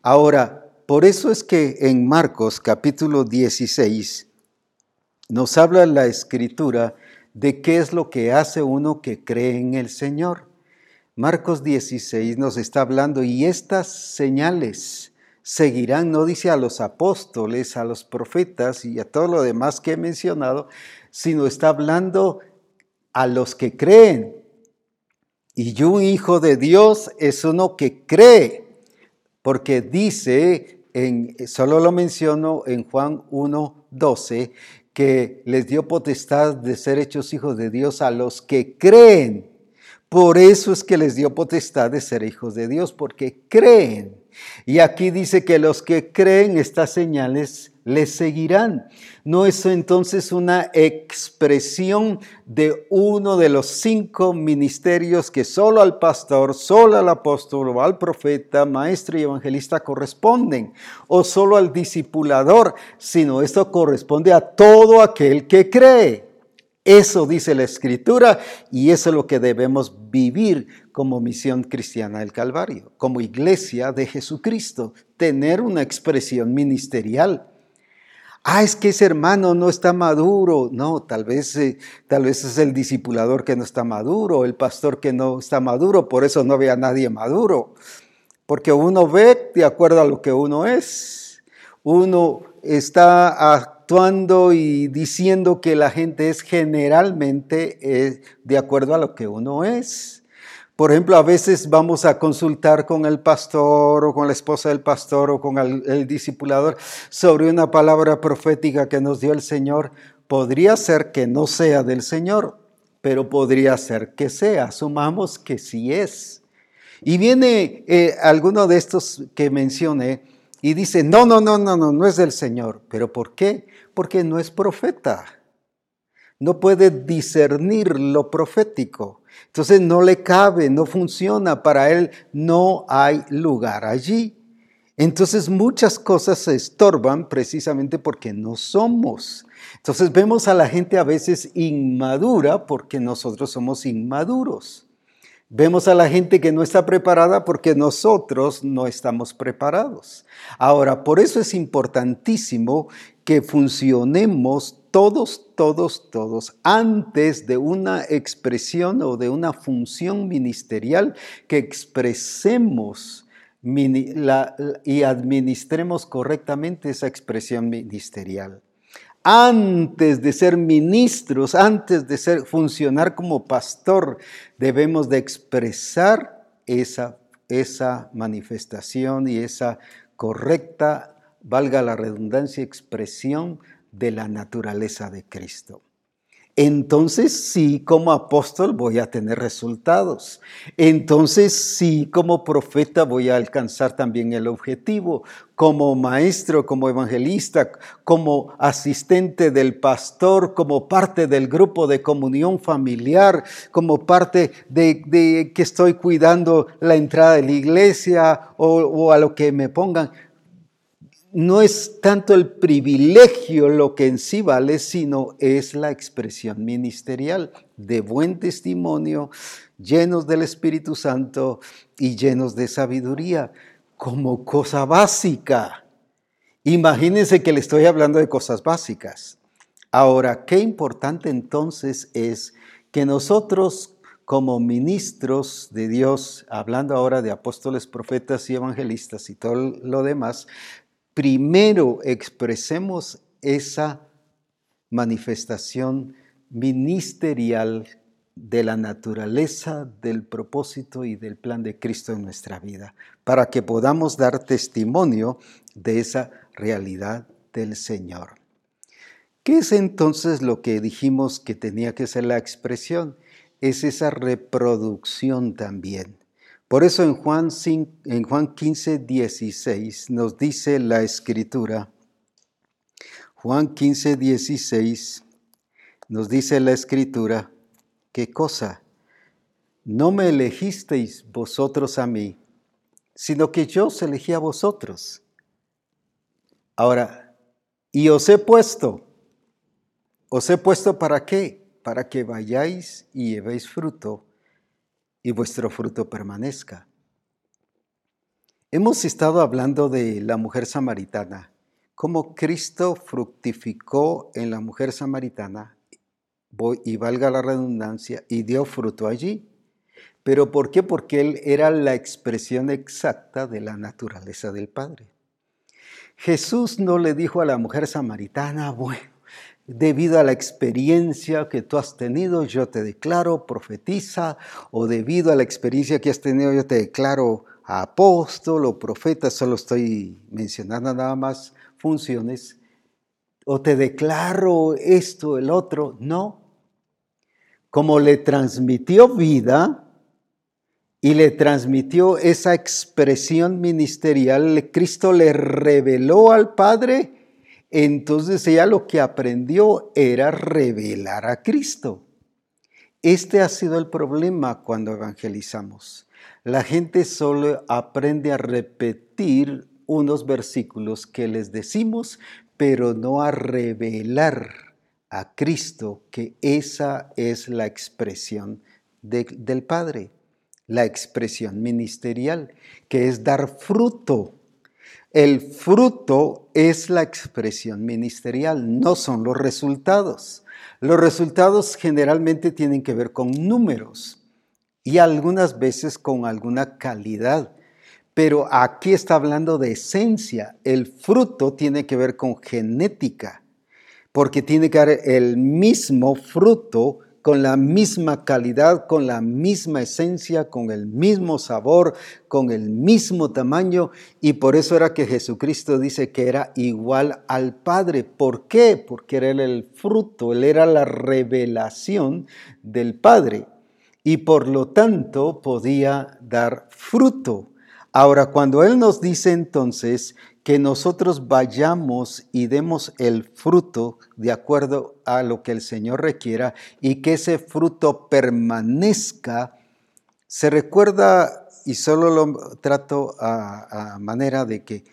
Ahora, por eso es que en Marcos capítulo 16, nos habla la escritura de qué es lo que hace uno que cree en el Señor. Marcos 16 nos está hablando y estas señales seguirán, no dice a los apóstoles, a los profetas y a todo lo demás que he mencionado, sino está hablando a los que creen. Y un hijo de Dios es uno que cree, porque dice, en, solo lo menciono en Juan 1, 12, que les dio potestad de ser hechos hijos de Dios a los que creen. Por eso es que les dio potestad de ser hijos de Dios, porque creen. Y aquí dice que los que creen estas señales les seguirán. ¿No es entonces una expresión de uno de los cinco ministerios que solo al pastor, solo al apóstol al profeta, maestro y evangelista corresponden? O solo al discipulador, sino esto corresponde a todo aquel que cree. Eso dice la escritura y eso es lo que debemos vivir como misión cristiana del Calvario, como iglesia de Jesucristo, tener una expresión ministerial. Ah, es que ese hermano no está maduro. No, tal vez, eh, tal vez es el discipulador que no está maduro, el pastor que no está maduro, por eso no ve a nadie maduro. Porque uno ve de acuerdo a lo que uno es. Uno está actuando y diciendo que la gente es generalmente eh, de acuerdo a lo que uno es. Por ejemplo, a veces vamos a consultar con el pastor o con la esposa del pastor o con el, discipulador sobre una palabra profética que nos dio el Señor. Podría ser que no sea del Señor, pero podría ser que sea. Asumamos que sí es. Y viene eh, alguno de estos que mencioné y dice, no, no, no, no, no, no es del Señor. ¿Pero por qué? porque no es profeta. No puede discernir lo profético. Entonces no le cabe, no funciona. Para él no hay lugar allí. Entonces muchas cosas se estorban precisamente porque no somos. Entonces vemos a la gente a veces inmadura porque nosotros somos inmaduros. Vemos a la gente que no está preparada porque nosotros no estamos preparados. Ahora, por eso es importantísimo que funcionemos todos, todos, todos antes de una expresión o de una función ministerial, que expresemos y administremos correctamente esa expresión ministerial. Antes de ser ministros, antes de ser, funcionar como pastor, debemos de expresar esa, esa manifestación y esa correcta valga la redundancia, expresión de la naturaleza de Cristo. Entonces sí, como apóstol voy a tener resultados. Entonces sí, como profeta voy a alcanzar también el objetivo. Como maestro, como evangelista, como asistente del pastor, como parte del grupo de comunión familiar, como parte de, que estoy cuidando la entrada de la iglesia o, o a lo que me pongan no es tanto el privilegio lo que en sí vale, sino es la expresión ministerial de buen testimonio, llenos del Espíritu Santo y llenos de sabiduría, como cosa básica. Imagínense que le estoy hablando de cosas básicas. Ahora, qué importante entonces es que nosotros como ministros de Dios, hablando ahora de apóstoles, profetas y evangelistas y todo lo demás, primero expresemos esa manifestación ministerial de la naturaleza, del propósito y del plan de Cristo en nuestra vida, para que podamos dar testimonio de esa realidad del Señor. ¿Qué es entonces lo que dijimos que tenía que ser la expresión? Es esa reproducción también. Por eso en Juan, en Juan 15, 16 nos dice la escritura, Juan 15, 16 nos dice la escritura, ¿qué cosa? No me elegisteis vosotros a mí, sino que yo os elegí a vosotros. Ahora, y os he puesto, os he puesto para qué? Para que vayáis y llevéis fruto y vuestro fruto permanezca. Hemos estado hablando de la mujer samaritana, cómo Cristo fructificó en la mujer samaritana, y valga la redundancia, y dio fruto allí. ¿Pero por qué? Porque Él era la expresión exacta de la naturaleza del Padre. Jesús no le dijo a la mujer samaritana, bueno, debido a la experiencia que tú has tenido, yo te declaro profetiza, o debido a la experiencia que has tenido, yo te declaro apóstol o profeta, solo estoy mencionando nada más funciones, o te declaro esto, el otro, no. Como le transmitió vida y le transmitió esa expresión ministerial, Cristo le reveló al Padre, entonces ella lo que aprendió era revelar a Cristo. Este ha sido el problema cuando evangelizamos. La gente solo aprende a repetir unos versículos que les decimos, pero no a revelar a Cristo que esa es la expresión del Padre, la expresión ministerial, que es dar fruto. El fruto es la expresión ministerial, no son los resultados. Los resultados generalmente tienen que ver con números y algunas veces con alguna calidad pero aquí está hablando de esencia. El fruto tiene que ver con genética, porque tiene que dar el mismo fruto con la misma calidad, con la misma esencia, con el mismo sabor, con el mismo tamaño. Y por eso era que Jesucristo dice que era igual al Padre. ¿Por qué? Porque era el fruto, Él era la revelación del Padre. Y por lo tanto podía dar fruto. Ahora, cuando Él nos dice entonces que nosotros vayamos y demos el fruto de acuerdo a lo que el Señor requiera y que ese fruto permanezca, se recuerda, y solo lo trato a, manera de que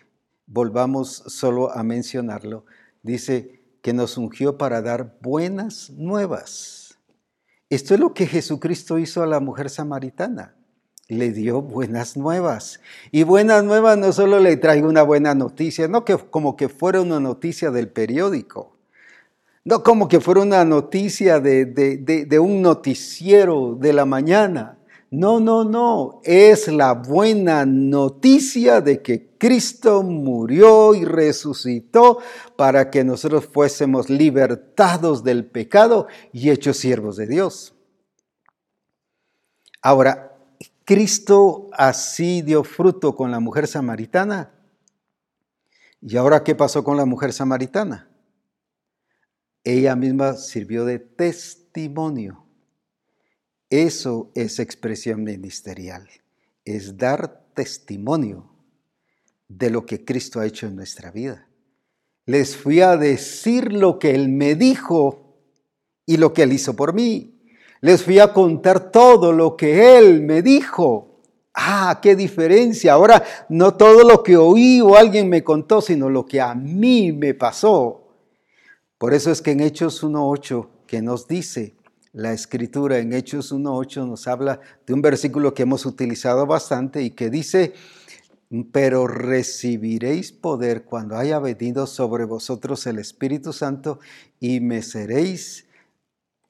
volvamos solo a mencionarlo, dice que nos ungió para dar buenas nuevas. Esto es lo que Jesucristo hizo a la mujer samaritana le dio buenas nuevas. Y buenas nuevas no solo le traigo una buena noticia, no que como que fuera una noticia del periódico, no como que fuera una noticia de, de un noticiero de la mañana. No, no, no, es la buena noticia de que Cristo murió y resucitó para que nosotros fuésemos libertados del pecado y hechos siervos de Dios. Ahora, Cristo así dio fruto con la mujer samaritana. ¿Y ahora qué pasó con la mujer samaritana? Ella misma sirvió de testimonio. Eso es expresión ministerial, es dar testimonio de lo que Cristo ha hecho en nuestra vida. Les fui a decir lo que Él me dijo y lo que Él hizo por mí. Les fui a contar todo lo que Él me dijo. Ah, qué diferencia. Ahora no todo lo que oí o alguien me contó, sino lo que a mí me pasó. Por eso es que en Hechos 1.8, que nos dice la escritura, en Hechos 1.8 nos habla de un versículo que hemos utilizado bastante y que dice, pero recibiréis poder cuando haya venido sobre vosotros el Espíritu Santo y me seréis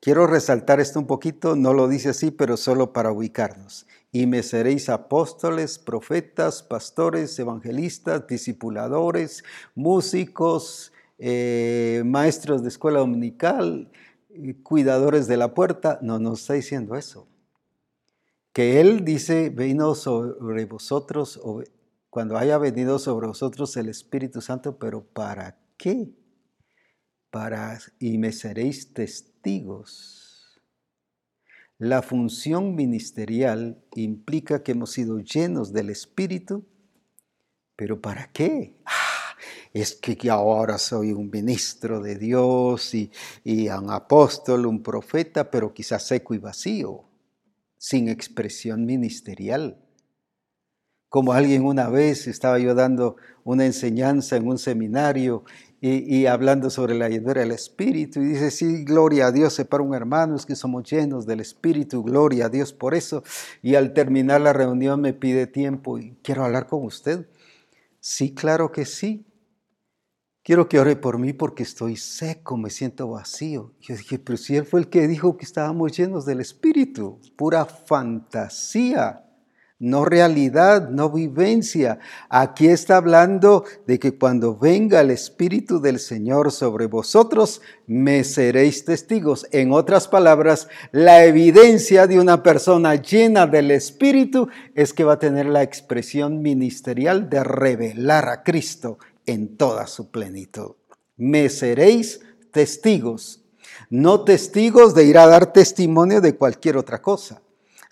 Quiero resaltar esto un poquito, no lo dice así, pero solo para ubicarnos. Y me seréis apóstoles, profetas, pastores, evangelistas, discipuladores, músicos, eh, maestros de escuela dominical, eh, cuidadores de la puerta. No, no está diciendo eso. Que Él dice, vino sobre vosotros, cuando haya venido sobre vosotros el Espíritu Santo, pero ¿para qué? Y me seréis testigos la función ministerial implica que hemos sido llenos del Espíritu, pero ¿para qué? Ah, es que ahora soy un ministro de Dios y, y un apóstol, un profeta, pero quizás seco y vacío, sin expresión ministerial. Como alguien una vez estaba yo dando una enseñanza en un seminario y, hablando sobre la llenura del Espíritu. Y dice, sí, gloria a Dios, se para un hermano, es que somos llenos del Espíritu, gloria a Dios por eso. Y al terminar la reunión me pide tiempo y quiero hablar con usted. Sí, claro que sí. quiero que ore por mí porque estoy seco, me siento vacío. Yo dije, pero si él fue el que dijo que estábamos llenos del Espíritu, pura fantasía no realidad, no vivencia. Aquí está hablando de que cuando venga el Espíritu del Señor sobre vosotros, me seréis testigos. En otras palabras, la evidencia de una persona llena del Espíritu es que va a tener la expresión ministerial de revelar a Cristo en toda su plenitud. Me seréis testigos, no testigos de ir a dar testimonio de cualquier otra cosa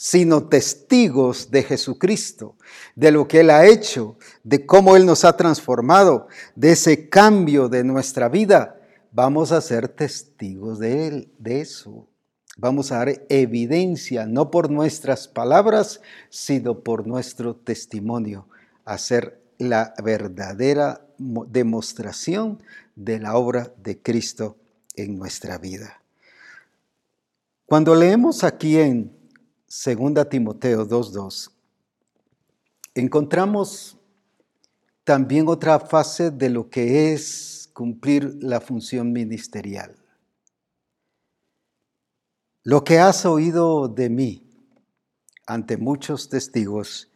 sino testigos de Jesucristo, de lo que Él ha hecho, de cómo Él nos ha transformado, de ese cambio de nuestra vida. Vamos a ser testigos de Él, de eso. Vamos a dar evidencia, no por nuestras palabras, sino por nuestro testimonio, hacer la verdadera demostración de la obra de Cristo en nuestra vida. Cuando leemos aquí en Segunda Timoteo 2.2, encontramos también otra fase de lo que es cumplir la función ministerial. Lo que has oído de mí ante muchos testigos,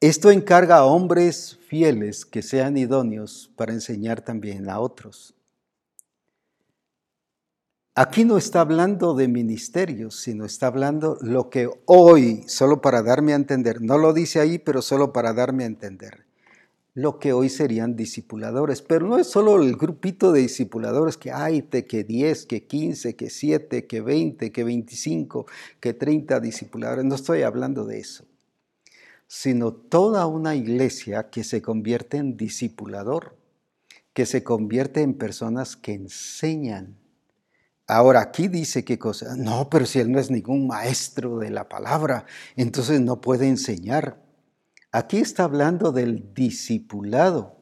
esto encarga a hombres fieles que sean idóneos para enseñar también a otros. Aquí no está hablando de ministerios, sino está hablando lo que hoy, solo para darme a entender, no lo dice ahí, pero solo para darme a entender, lo que hoy serían discipuladores. Pero no es solo el grupito de discipuladores que hay, que 10, que 15, que 7, que 20, que 25, que 30 discipuladores. No estoy hablando de eso, sino toda una iglesia que se convierte en discipulador, que se convierte en personas que enseñan Ahora aquí dice qué cosa. No, pero si él no es ningún maestro de la palabra, entonces no puede enseñar. Aquí está hablando del discipulado.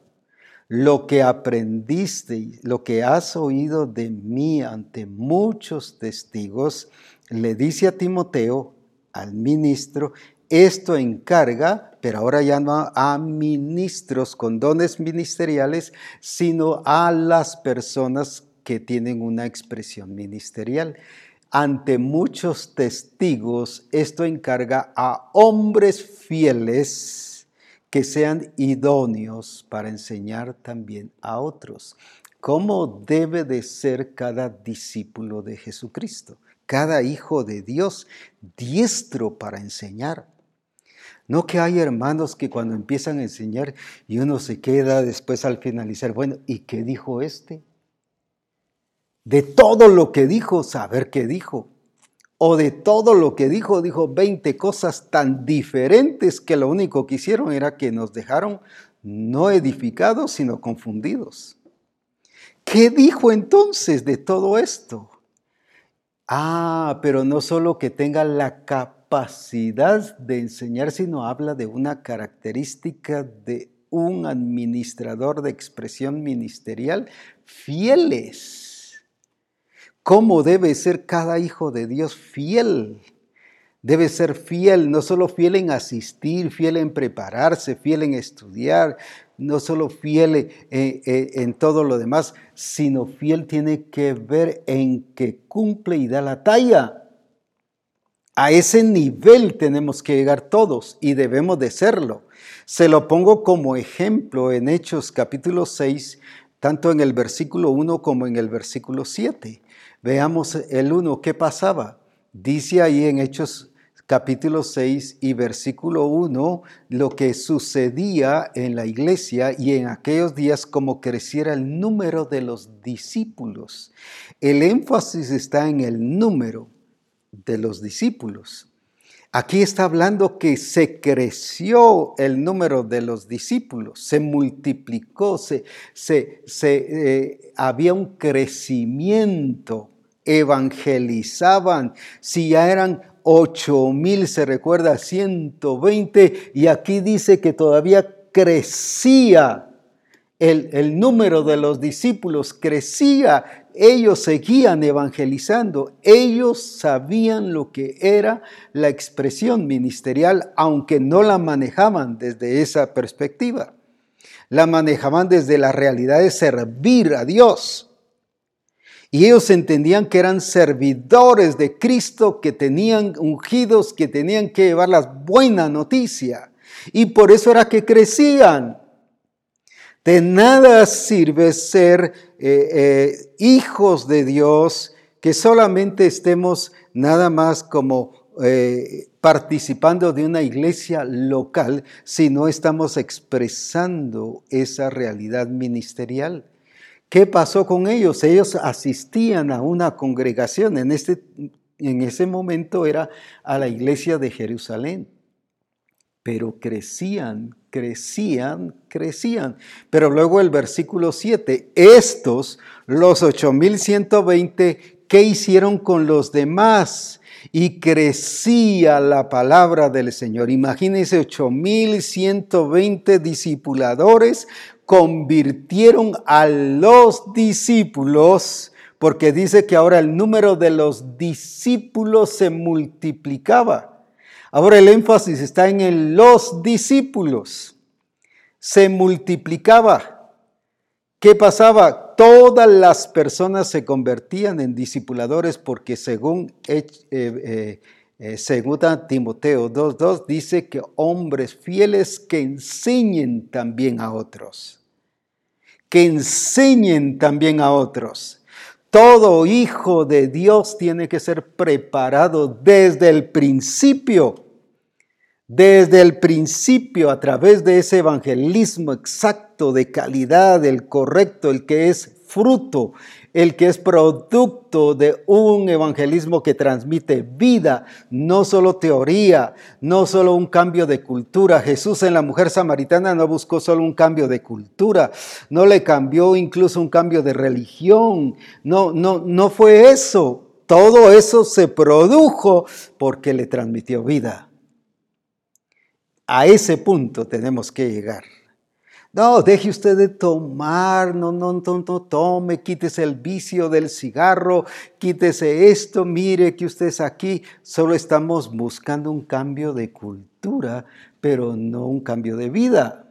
Lo que aprendiste, lo que has oído de mí ante muchos testigos, le dice a Timoteo, al ministro, esto encarga, pero ahora ya no a ministros con dones ministeriales, sino a las personas que tienen una expresión ministerial. Ante muchos testigos, esto encarga a hombres fieles que sean idóneos para enseñar también a otros. ¿Cómo debe de ser cada discípulo de Jesucristo? Cada hijo de Dios diestro para enseñar. No que hay hermanos que cuando empiezan a enseñar y uno se queda después al finalizar, bueno, ¿y qué dijo este? De todo lo que dijo, saber qué dijo. O de todo lo que dijo, dijo 20 cosas tan diferentes que lo único que hicieron era que nos dejaron no edificados, sino confundidos. ¿Qué dijo entonces de todo esto? Ah, pero no solo que tenga la capacidad de enseñar, sino habla de una característica de un administrador de expresión ministerial fieles cómo debe ser cada hijo de Dios fiel. Debe ser fiel, no solo fiel en asistir, fiel en prepararse, fiel en estudiar, no solo fiel eh, eh, en, todo lo demás, sino fiel tiene que ver en que cumple y da la talla. A ese nivel tenemos que llegar todos y debemos de serlo. Se lo pongo como ejemplo en Hechos capítulo 6, tanto en el versículo 1 como en el versículo 7. Veamos el 1, ¿qué pasaba? Dice ahí en Hechos capítulo 6 y versículo 1 lo que sucedía en la iglesia y en aquellos días como creciera el número de los discípulos. El énfasis está en el número de los discípulos. Aquí está hablando que se creció el número de los discípulos, se multiplicó, se, se, eh, había un crecimiento evangelizaban. Si ya eran ocho mil, se recuerda, 120, y aquí dice que todavía crecía el, número de los discípulos, crecía. Ellos seguían evangelizando, ellos sabían lo que era la expresión ministerial, aunque no la manejaban desde esa perspectiva. La manejaban desde la realidad de servir a Dios. Y ellos entendían que eran servidores de Cristo, que tenían ungidos, que tenían que llevar la buena noticia. Y por eso era que crecían. De nada sirve ser eh, eh, hijos de Dios, que solamente estemos nada más como eh, participando de una iglesia local si no estamos expresando esa realidad ministerial. ¿Qué pasó con ellos? Ellos asistían a una congregación, en, este, en ese momento era a la iglesia de Jerusalén, pero crecían, crecían, crecían. Pero luego el versículo 7, estos, los 8120, ¿qué hicieron con los demás? y crecía la palabra del Señor. Imagínense 8120 discipuladores convirtieron a los discípulos, porque dice que ahora el número de los discípulos se multiplicaba. Ahora el énfasis está en los discípulos. Se multiplicaba. ¿Qué pasaba? Todas las personas se convertían en discipuladores porque según eh, eh, eh, segunda Timoteo 2.2 dice que hombres fieles que enseñen también a otros. Que enseñen también a otros. Todo hijo de Dios tiene que ser preparado desde el principio desde el principio, a través de ese evangelismo exacto, de calidad, el correcto, el que es fruto, el que es producto de un evangelismo que transmite vida, no solo teoría, no solo un cambio de cultura. Jesús en la mujer samaritana no buscó solo un cambio de cultura, no le cambió incluso un cambio de religión, no, no, no fue eso. Todo eso se produjo porque le transmitió vida. A ese punto tenemos que llegar. No, deje usted de tomar, no, no, no, no tome, quítese el vicio del cigarro, quítese esto, mire que usted es aquí. Solo estamos buscando un cambio de cultura, pero no un cambio de vida.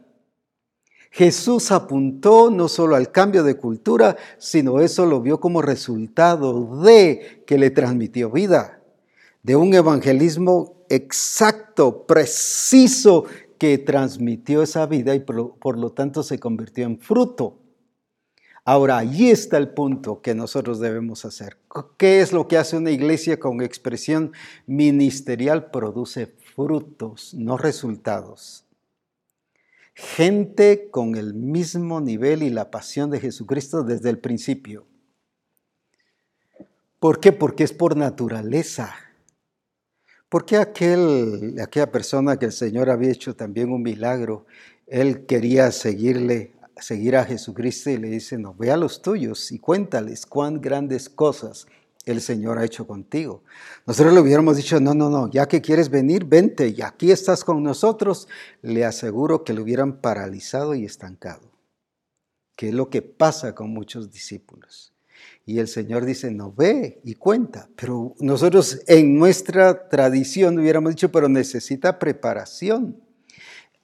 Jesús apuntó no solo al cambio de cultura, sino eso lo vio como resultado de que le transmitió vida, de un evangelismo exacto, preciso, que transmitió esa vida y por lo, tanto se convirtió en fruto. Ahora, allí está el punto que nosotros debemos hacer. ¿Qué es lo que hace una iglesia con expresión ministerial? Produce frutos, no resultados. Gente con el mismo nivel y la pasión de Jesucristo desde el principio. ¿Por qué? Porque es por naturaleza. ¿Por qué aquel, aquella persona que el Señor había hecho también un milagro, él quería seguirle, seguir a Jesucristo y le dice, no, ve a los tuyos y cuéntales cuán grandes cosas el Señor ha hecho contigo. Nosotros le hubiéramos dicho, no, no, no, ya que quieres venir, vente y aquí estás con nosotros. Le aseguro que lo hubieran paralizado y estancado, que es lo que pasa con muchos discípulos. Y el Señor dice, no ve y cuenta. Pero nosotros en nuestra tradición hubiéramos dicho, pero necesita preparación.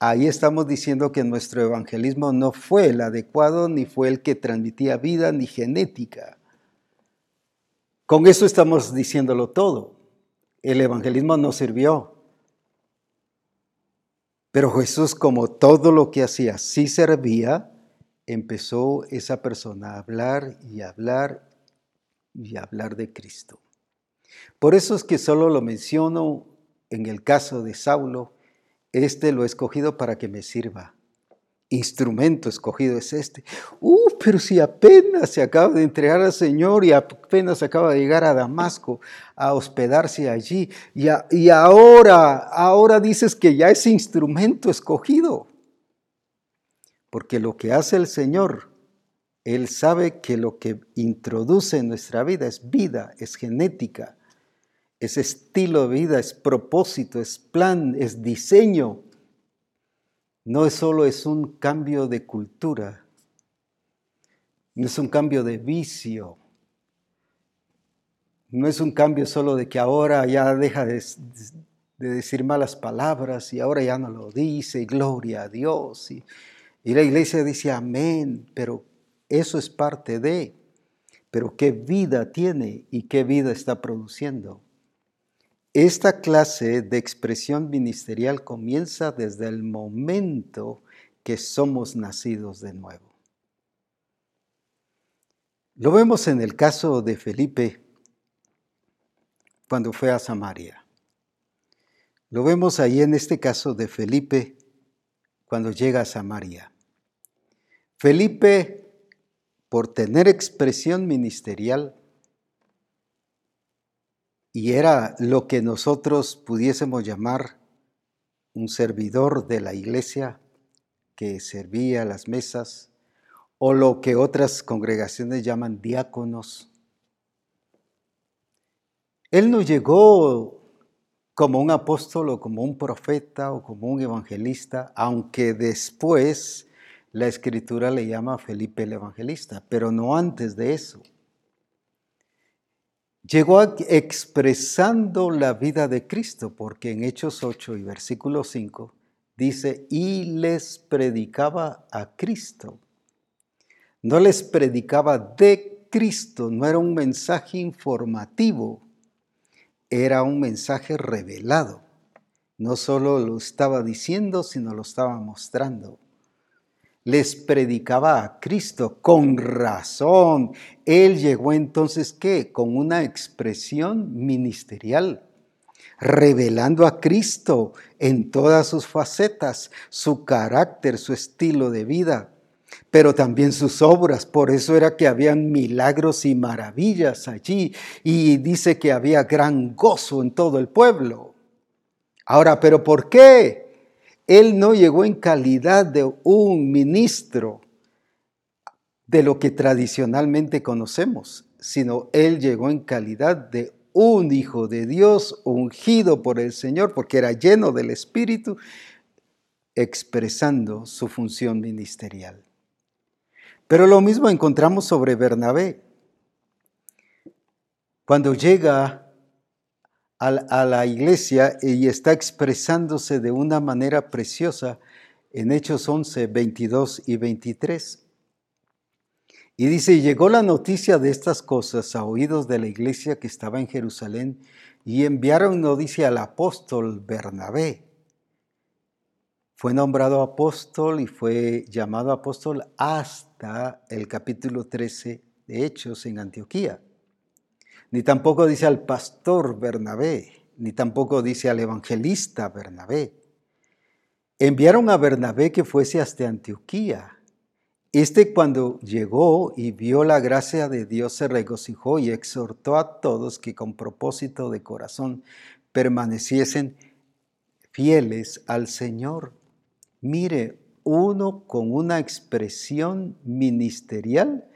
Ahí estamos diciendo que nuestro evangelismo no fue el adecuado, ni fue el que transmitía vida, ni genética. Con eso estamos diciéndolo todo. El evangelismo no sirvió. Pero Jesús, como todo lo que hacía, sí servía, empezó esa persona a hablar y hablar y hablar de Cristo. Por eso es que solo lo menciono en el caso de Saulo, este lo he escogido para que me sirva. Instrumento escogido es este. Uh, pero si apenas se acaba de entregar al Señor y apenas acaba de llegar a Damasco a hospedarse allí, y, y ahora, ahora dices que ya es instrumento escogido. Porque lo que hace el Señor él sabe que lo que introduce en nuestra vida es vida, es genética, es estilo de vida, es propósito, es plan, es diseño. No es solo es un cambio de cultura, no es un cambio de vicio, no es un cambio solo de que ahora ya deja de, de decir malas palabras y ahora ya no lo dice, gloria a Dios. Y, Y la iglesia dice, amén, pero eso es parte de, pero ¿qué vida tiene y qué vida está produciendo? Esta clase de expresión ministerial comienza desde el momento que somos nacidos de nuevo. Lo vemos en el caso de Felipe cuando fue a Samaria. Lo vemos ahí en este caso de Felipe cuando llega a Samaria. Felipe, por tener expresión ministerial, y era lo que nosotros pudiésemos llamar un servidor de la iglesia que servía las mesas, o lo que otras congregaciones llaman diáconos. Él no llegó como un apóstol o como un profeta o como un evangelista, aunque después la escritura le llama a Felipe el Evangelista, pero no antes de eso. Llegó expresando la vida de Cristo, porque en Hechos 8 y versículo 5 dice, y les predicaba a Cristo. No les predicaba de Cristo, no era un mensaje informativo, era un mensaje revelado. No solo lo estaba diciendo, sino lo estaba mostrando les predicaba a Cristo con razón. Él llegó entonces, ¿qué? Con una expresión ministerial, revelando a Cristo en todas sus facetas, su carácter, su estilo de vida, pero también sus obras. Por eso era que habían milagros y maravillas allí. Y dice que había gran gozo en todo el pueblo. Ahora, ¿pero por qué? Él no llegó en calidad de un ministro de lo que tradicionalmente conocemos, sino Él llegó en calidad de un hijo de Dios ungido por el Señor, porque era lleno del Espíritu, expresando su función ministerial. Pero lo mismo encontramos sobre Bernabé. Cuando llega a la iglesia y está expresándose de una manera preciosa en Hechos 11, 22 y 23. Y dice, llegó la noticia de estas cosas a oídos de la iglesia que estaba en Jerusalén y enviaron noticia al apóstol Bernabé. Fue nombrado apóstol y fue llamado apóstol hasta el capítulo 13 de Hechos en Antioquía ni tampoco dice al pastor Bernabé, ni tampoco dice al evangelista Bernabé. Enviaron a Bernabé que fuese hasta Antioquía. Este cuando llegó y vio la gracia de Dios se regocijó y exhortó a todos que con propósito de corazón permaneciesen fieles al Señor. Mire, uno con una expresión ministerial,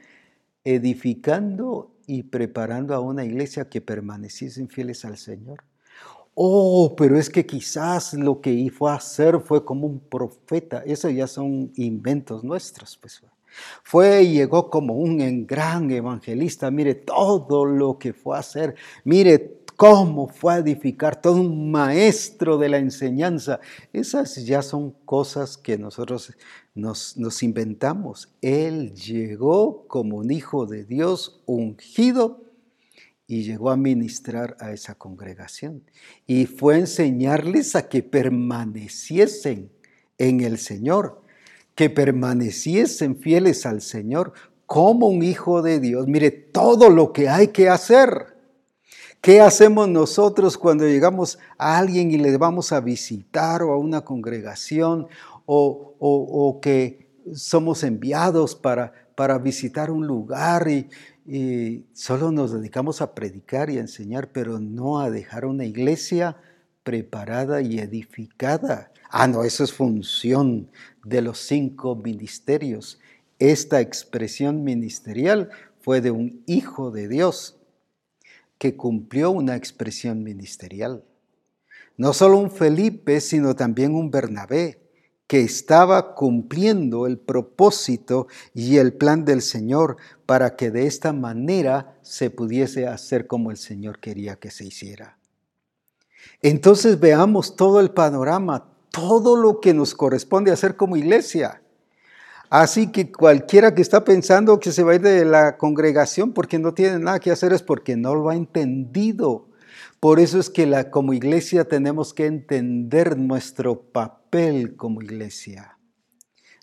edificando y preparando a una iglesia que permaneciesen fieles al Señor. Oh, pero es que quizás lo que fue a hacer fue como un profeta. Eso ya son inventos nuestros, pues. Fue y llegó como un gran evangelista. Mire todo lo que fue a hacer. Mire cómo fue a edificar todo un maestro de la enseñanza. Esas ya son cosas que nosotros nos, inventamos. Él llegó como un hijo de Dios ungido y llegó a ministrar a esa congregación. Y fue a enseñarles a que permaneciesen en el Señor, que permaneciesen fieles al Señor como un hijo de Dios. Mire todo lo que hay que hacer. ¿Qué hacemos nosotros cuando llegamos a alguien y le vamos a visitar o a una congregación o, que somos enviados para, para visitar un lugar y, solo nos dedicamos a predicar y a enseñar, pero no a dejar una iglesia preparada y edificada. Ah, no, eso es función de los cinco ministerios. Esta expresión ministerial fue de un hijo de Dios que cumplió una expresión ministerial. No solo un Felipe, sino también un Bernabé que estaba cumpliendo el propósito y el plan del Señor para que de esta manera se pudiese hacer como el Señor quería que se hiciera. Entonces veamos todo el panorama, todo lo que nos corresponde hacer como iglesia. Así que cualquiera que está pensando que se va a ir de la congregación porque no tiene nada que hacer es porque no lo ha entendido. Por eso es que la, como iglesia tenemos que entender nuestro papel como iglesia,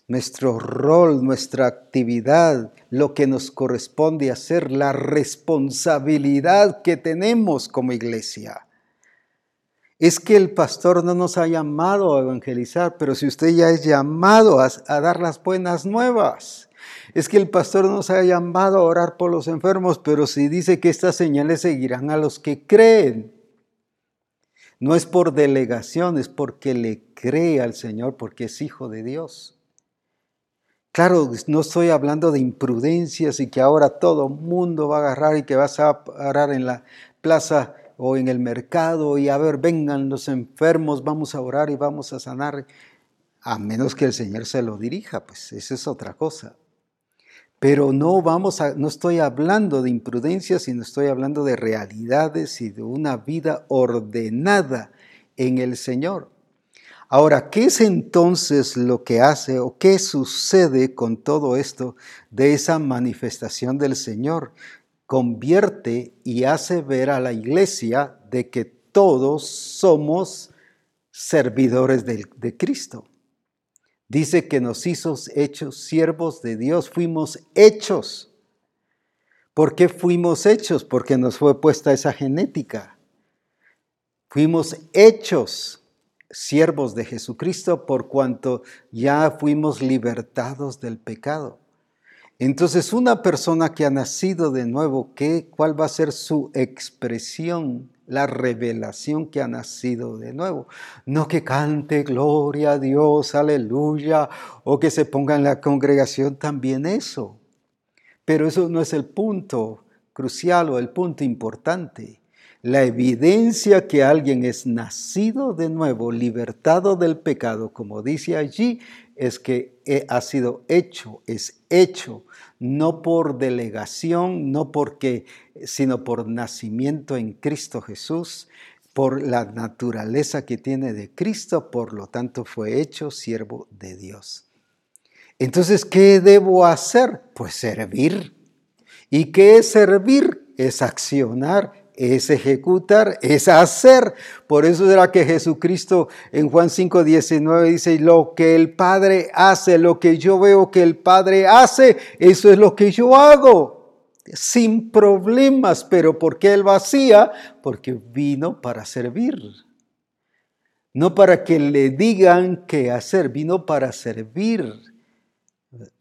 nuestro rol, nuestra actividad, lo que nos corresponde hacer, la responsabilidad que tenemos como iglesia. Es que el pastor no nos ha llamado a evangelizar, pero si usted ya es llamado a, dar las buenas nuevas, es que el pastor nos ha llamado a orar por los enfermos, pero si dice que estas señales seguirán a los que creen. No es por delegación, es porque le cree al Señor, porque es hijo de Dios. Claro, no estoy hablando de imprudencias y que ahora todo mundo va a agarrar y que vas a parar en la plaza o en el mercado y a ver, vengan los enfermos, vamos a orar y vamos a sanar, a menos que el Señor se lo dirija, pues esa es otra cosa. Pero no vamos a, no estoy hablando de imprudencia, sino estoy hablando de realidades y de una vida ordenada en el Señor. Ahora, ¿qué es entonces lo que hace o qué sucede con todo esto de esa manifestación del Señor? convierte y hace ver a la iglesia de que todos somos servidores de, Cristo. Dice que nos hizo hechos siervos de Dios, fuimos hechos. ¿Por qué fuimos hechos? Porque nos fue puesta esa genética. Fuimos hechos siervos de Jesucristo por cuanto ya fuimos libertados del pecado. Entonces, una persona que ha nacido de nuevo, ¿qué, ¿cuál va a ser su expresión? La revelación que ha nacido de nuevo. No que cante gloria a Dios, aleluya, o que se ponga en la congregación también eso. Pero eso no es el punto crucial o el punto importante. La evidencia que alguien es nacido de nuevo, libertado del pecado, como dice allí, es que ha sido hecho, es hecho, no por delegación, no porque, sino por nacimiento en Cristo Jesús, por la naturaleza que tiene de Cristo, por lo tanto fue hecho siervo de Dios. Entonces, ¿qué debo hacer? Pues servir. ¿Y qué es servir? Es accionar es ejecutar, es hacer. Por eso era que Jesucristo en Juan 5, 19 dice, lo que el Padre hace, lo que yo veo que el Padre hace, eso es lo que yo hago. Sin problemas, pero ¿por qué Él vacía? Porque vino para servir. No para que le digan qué hacer, vino para servir.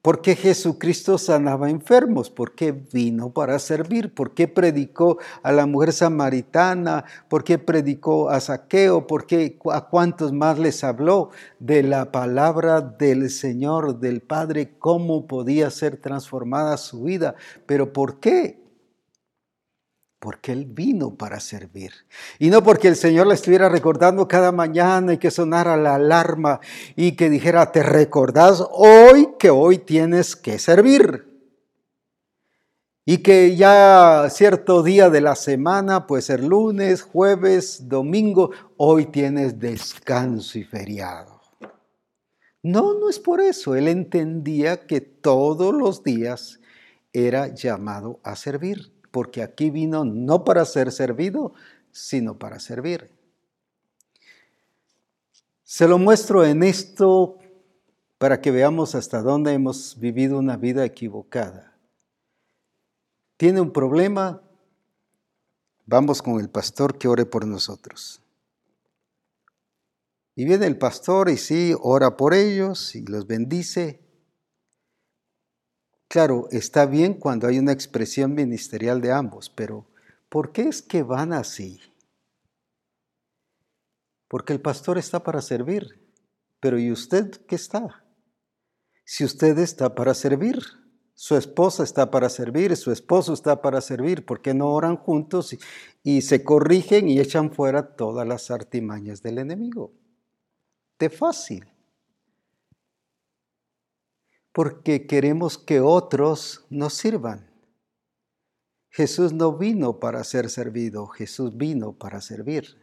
¿Por qué Jesucristo sanaba enfermos? ¿Por qué vino para servir? ¿Por qué predicó a la mujer samaritana? ¿Por qué predicó a Saqueo? ¿Por qué a cuántos más les habló de la palabra del Señor, del Padre, cómo podía ser transformada su vida? Pero ¿por qué? Porque Él vino para servir. Y no porque el Señor le estuviera recordando cada mañana y que sonara la alarma y que dijera, te recordás hoy que hoy tienes que servir. Y que ya cierto día de la semana, pues el lunes, jueves, domingo, hoy tienes descanso y feriado. No, no es por eso. Él entendía que todos los días era llamado a servir porque aquí vino no para ser servido, sino para servir. Se lo muestro en esto para que veamos hasta dónde hemos vivido una vida equivocada. ¿Tiene un problema? Vamos con el pastor que ore por nosotros. Y viene el pastor y sí, ora por ellos y los bendice. Claro, está bien cuando hay una expresión ministerial de ambos, pero ¿por qué es que van así? Porque el pastor está para servir, pero ¿y usted qué está? Si usted está para servir, su esposa está para servir, su esposo está para servir, ¿por qué no oran juntos y, y se corrigen y echan fuera todas las artimañas del enemigo? De fácil porque queremos que otros nos sirvan. Jesús no vino para ser servido, Jesús vino para servir.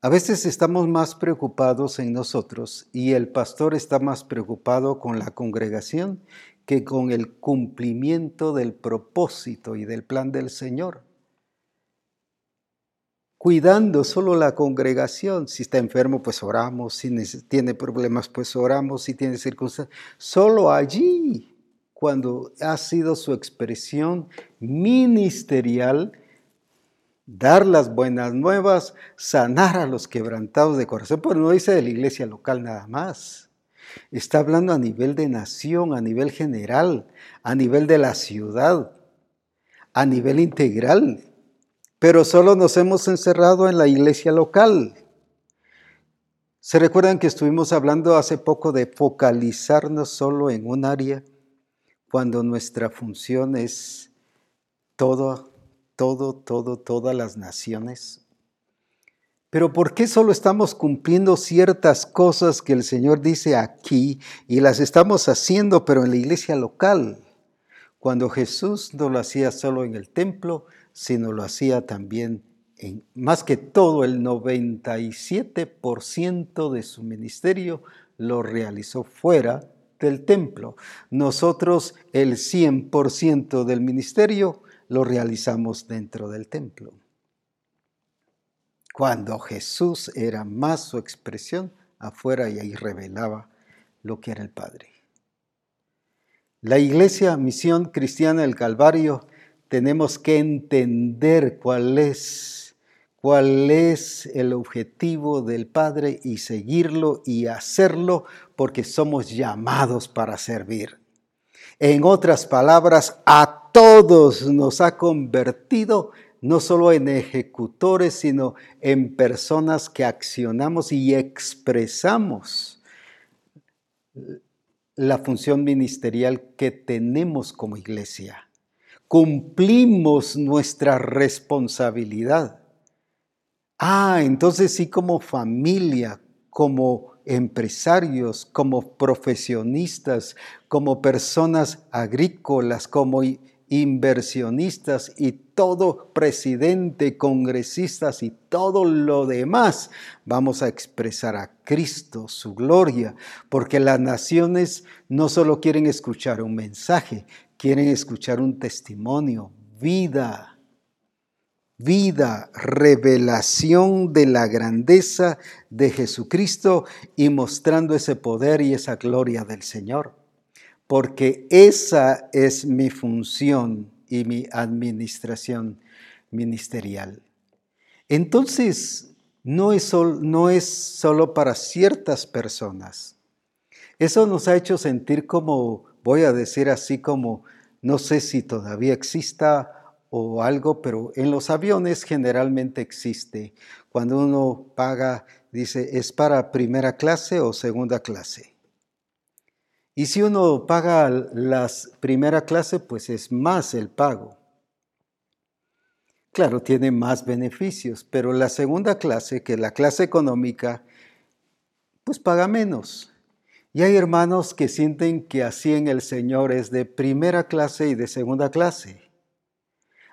A veces estamos más preocupados en nosotros y el pastor está más preocupado con la congregación que con el cumplimiento del propósito y del plan del Señor. Cuidando solo la congregación, si está enfermo, pues oramos, si tiene problemas, pues oramos, si tiene circunstancias, solo allí, cuando ha sido su expresión ministerial, dar las buenas nuevas, sanar a los quebrantados de corazón, pero no dice de la iglesia local nada más. Está hablando a nivel de nación, a nivel general, a nivel de la ciudad, a nivel integral. Pero solo nos hemos encerrado en la iglesia local. ¿Se recuerdan que estuvimos hablando hace poco de focalizarnos solo en un área cuando nuestra función es todo todo, todo, todas las naciones. Pero ¿por qué solo estamos cumpliendo ciertas cosas que el Señor dice aquí y las estamos haciendo, pero en la iglesia local? Cuando Jesús no lo hacía solo en el templo, sino lo hacía también en más que todo el 97% de su ministerio lo realizó fuera del templo. Nosotros el 100% del ministerio lo realizamos dentro del templo. Cuando Jesús era más su expresión afuera y ahí revelaba lo que era el Padre. La iglesia Misión Cristiana del Calvario tenemos que entender cuál es, cuál es el objetivo del Padre y seguirlo y hacerlo porque somos llamados para servir. En otras palabras, a todos nos ha convertido no solo en ejecutores, sino en personas que accionamos y expresamos la función ministerial que tenemos como iglesia. Cumplimos nuestra responsabilidad. Ah, entonces sí como familia, como empresarios, como profesionistas, como personas agrícolas, como inversionistas y todo presidente, congresistas y todo lo demás, vamos a expresar a Cristo, su gloria, porque las naciones no solo quieren escuchar un mensaje, quieren escuchar un testimonio, vida, vida, revelación de la grandeza de Jesucristo y mostrando ese poder y esa gloria del Señor porque esa es mi función y mi administración ministerial. Entonces, no es, no es solo para ciertas personas. Eso nos ha hecho sentir como, voy a decir así como, no sé si todavía exista o algo, pero en los aviones generalmente existe. Cuando uno paga, dice, ¿es para primera clase o segunda clase? Y si uno paga la primera clase, pues es más el pago. Claro, tiene más beneficios, pero la segunda clase, que es la clase económica, pues paga menos. Y hay hermanos que sienten que así en el Señor es de primera clase y de segunda clase.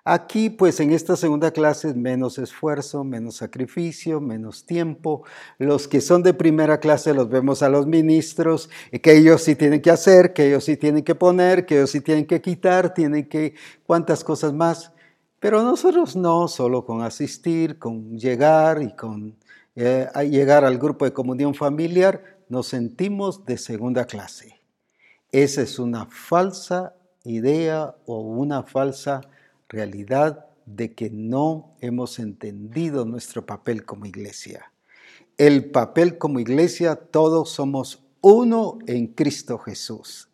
Aquí, pues en esta segunda clase, menos esfuerzo, menos sacrificio, menos tiempo. Los que son de primera clase los vemos a los ministros, que ellos sí tienen que hacer, que ellos sí tienen que poner, que ellos sí tienen que quitar, tienen que cuántas cosas más. Pero nosotros no, solo con asistir, con llegar y con eh, llegar al grupo de comunión familiar, nos sentimos de segunda clase. Esa es una falsa idea o una falsa realidad de que no hemos entendido nuestro papel como iglesia. El papel como iglesia, todos somos uno en Cristo Jesús.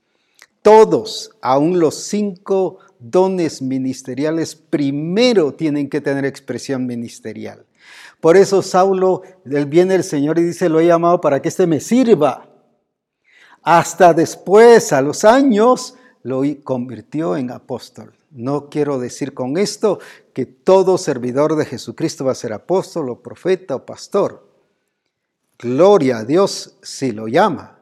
Todos, aún los cinco dones ministeriales, primero tienen que tener expresión ministerial. Por eso Saulo, viene el Señor y dice, lo he llamado para que éste me sirva. Hasta después, a los años, lo convirtió en apóstol. No quiero decir con esto que todo servidor de Jesucristo va a ser apóstol o profeta o pastor. Gloria a Dios si lo llama.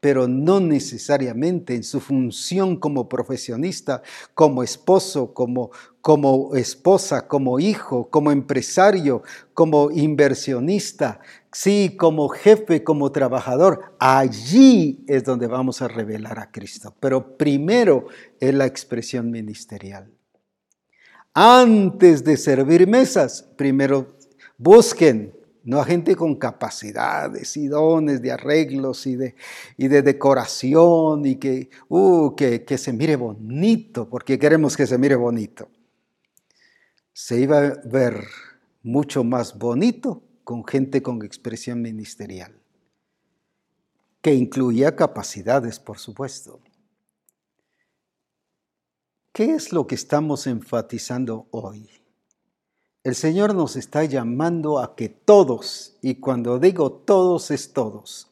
Pero no necesariamente en su función como profesionista, como esposo, como, como esposa, como hijo, como empresario, como inversionista, sí, como jefe, como trabajador. Allí es donde vamos a revelar a Cristo. Pero primero es la expresión ministerial. Antes de servir mesas, primero busquen no a gente con capacidades y dones de arreglos y de, y de decoración y que, uh, que, que se mire bonito, porque queremos que se mire bonito. Se iba a ver mucho más bonito con gente con expresión ministerial, que incluía capacidades, por supuesto. ¿Qué es lo que estamos enfatizando hoy? El Señor nos está llamando a que todos, y cuando digo todos es todos,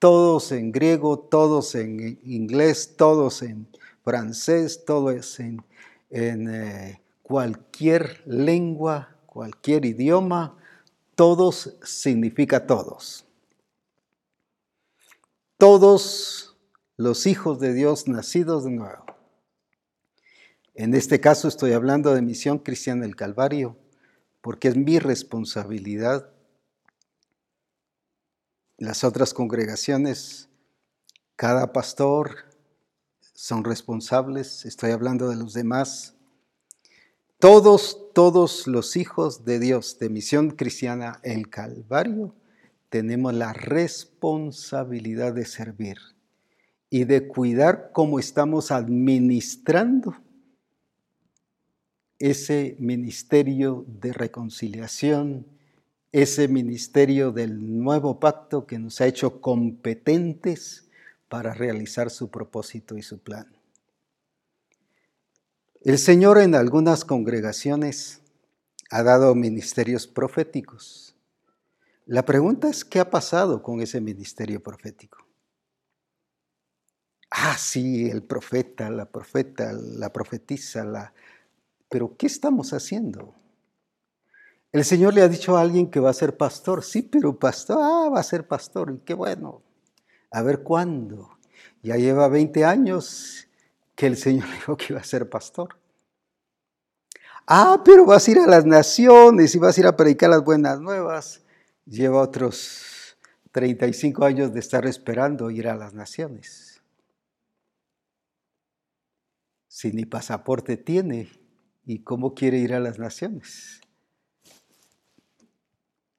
todos en griego, todos en inglés, todos en francés, todos en, eh, cualquier lengua, cualquier idioma, todos significa todos. Todos los hijos de Dios nacidos de nuevo. En este caso estoy hablando de Misión Cristiana del Calvario porque es mi responsabilidad. Las otras congregaciones, cada pastor son responsables, estoy hablando de los demás. Todos, todos los hijos de Dios de Misión Cristiana El Calvario tenemos la responsabilidad de servir y de cuidar cómo estamos administrando ese ministerio de reconciliación, ese ministerio del nuevo pacto que nos ha hecho competentes para realizar su propósito y su plan. El Señor en algunas congregaciones ha dado ministerios proféticos. La pregunta es, ¿qué ha pasado con ese ministerio profético? Ah, sí, el profeta, la profeta, la profetisa, la, pero ¿qué estamos haciendo? El Señor le ha dicho a alguien que va a ser pastor. Sí, pero pastor, ah, va a ser pastor. Y qué bueno. A ver cuándo. Ya lleva 20 años que el Señor dijo que iba a ser pastor. Ah, pero vas a ir a las naciones y vas a ir a predicar las buenas nuevas. Lleva otros 35 años de estar esperando ir a las naciones. Si ni pasaporte tiene, y cómo quiere ir a las naciones.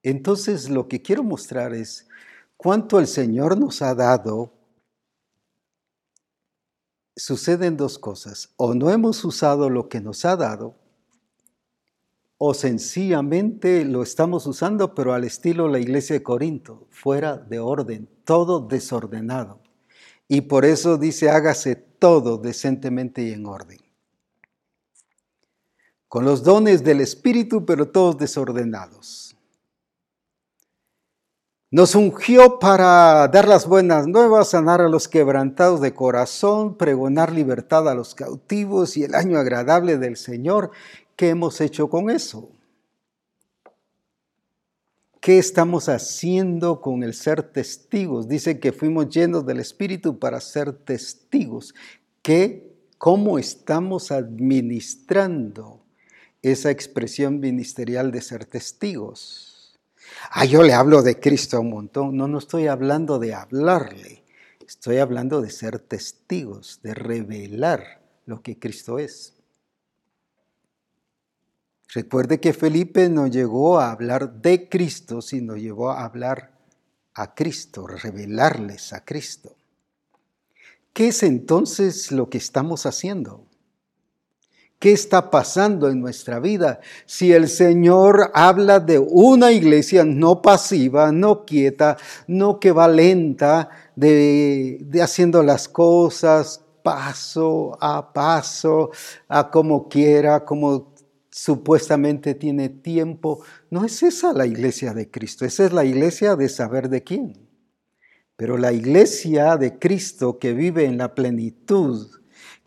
Entonces lo que quiero mostrar es cuánto el Señor nos ha dado. Suceden dos cosas. O no hemos usado lo que nos ha dado, o sencillamente lo estamos usando, pero al estilo la iglesia de Corinto, fuera de orden, todo desordenado. Y por eso dice, hágase todo decentemente y en orden con los dones del Espíritu, pero todos desordenados. Nos ungió para dar las buenas nuevas, sanar a los quebrantados de corazón, pregonar libertad a los cautivos y el año agradable del Señor. ¿Qué hemos hecho con eso? ¿Qué estamos haciendo con el ser testigos? Dice que fuimos llenos del Espíritu para ser testigos. ¿Qué? ¿Cómo estamos administrando esa expresión ministerial de ser testigos. Ah, yo le hablo de Cristo un montón. No, no estoy hablando de hablarle. Estoy hablando de ser testigos, de revelar lo que Cristo es. Recuerde que Felipe no llegó a hablar de Cristo, sino llegó a hablar a Cristo, revelarles a Cristo. ¿Qué es entonces lo que estamos haciendo? ¿Qué está pasando en nuestra vida? Si el Señor habla de una iglesia no pasiva, no quieta, no que va lenta, de, haciendo las cosas paso a paso, a como quiera, como supuestamente tiene tiempo. No es esa la iglesia de Cristo, esa es la iglesia de saber de quién. Pero la iglesia de Cristo que vive en la plenitud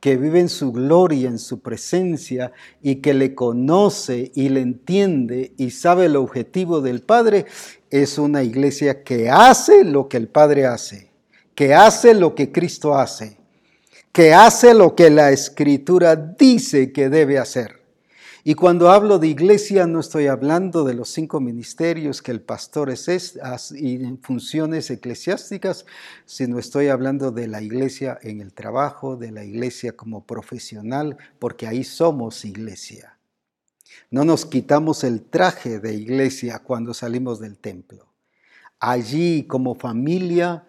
que vive en su gloria, en su presencia y que le conoce y le entiende y sabe el objetivo del Padre, es una iglesia que hace lo que el Padre hace, que hace lo que Cristo hace, que hace lo que la Escritura dice que debe hacer. Y cuando hablo de iglesia no estoy hablando de los cinco ministerios que el pastor es y funciones eclesiásticas, sino estoy hablando de la iglesia en el trabajo, de la iglesia como profesional, porque ahí somos iglesia. No nos quitamos el traje de iglesia cuando salimos del templo. Allí como familia,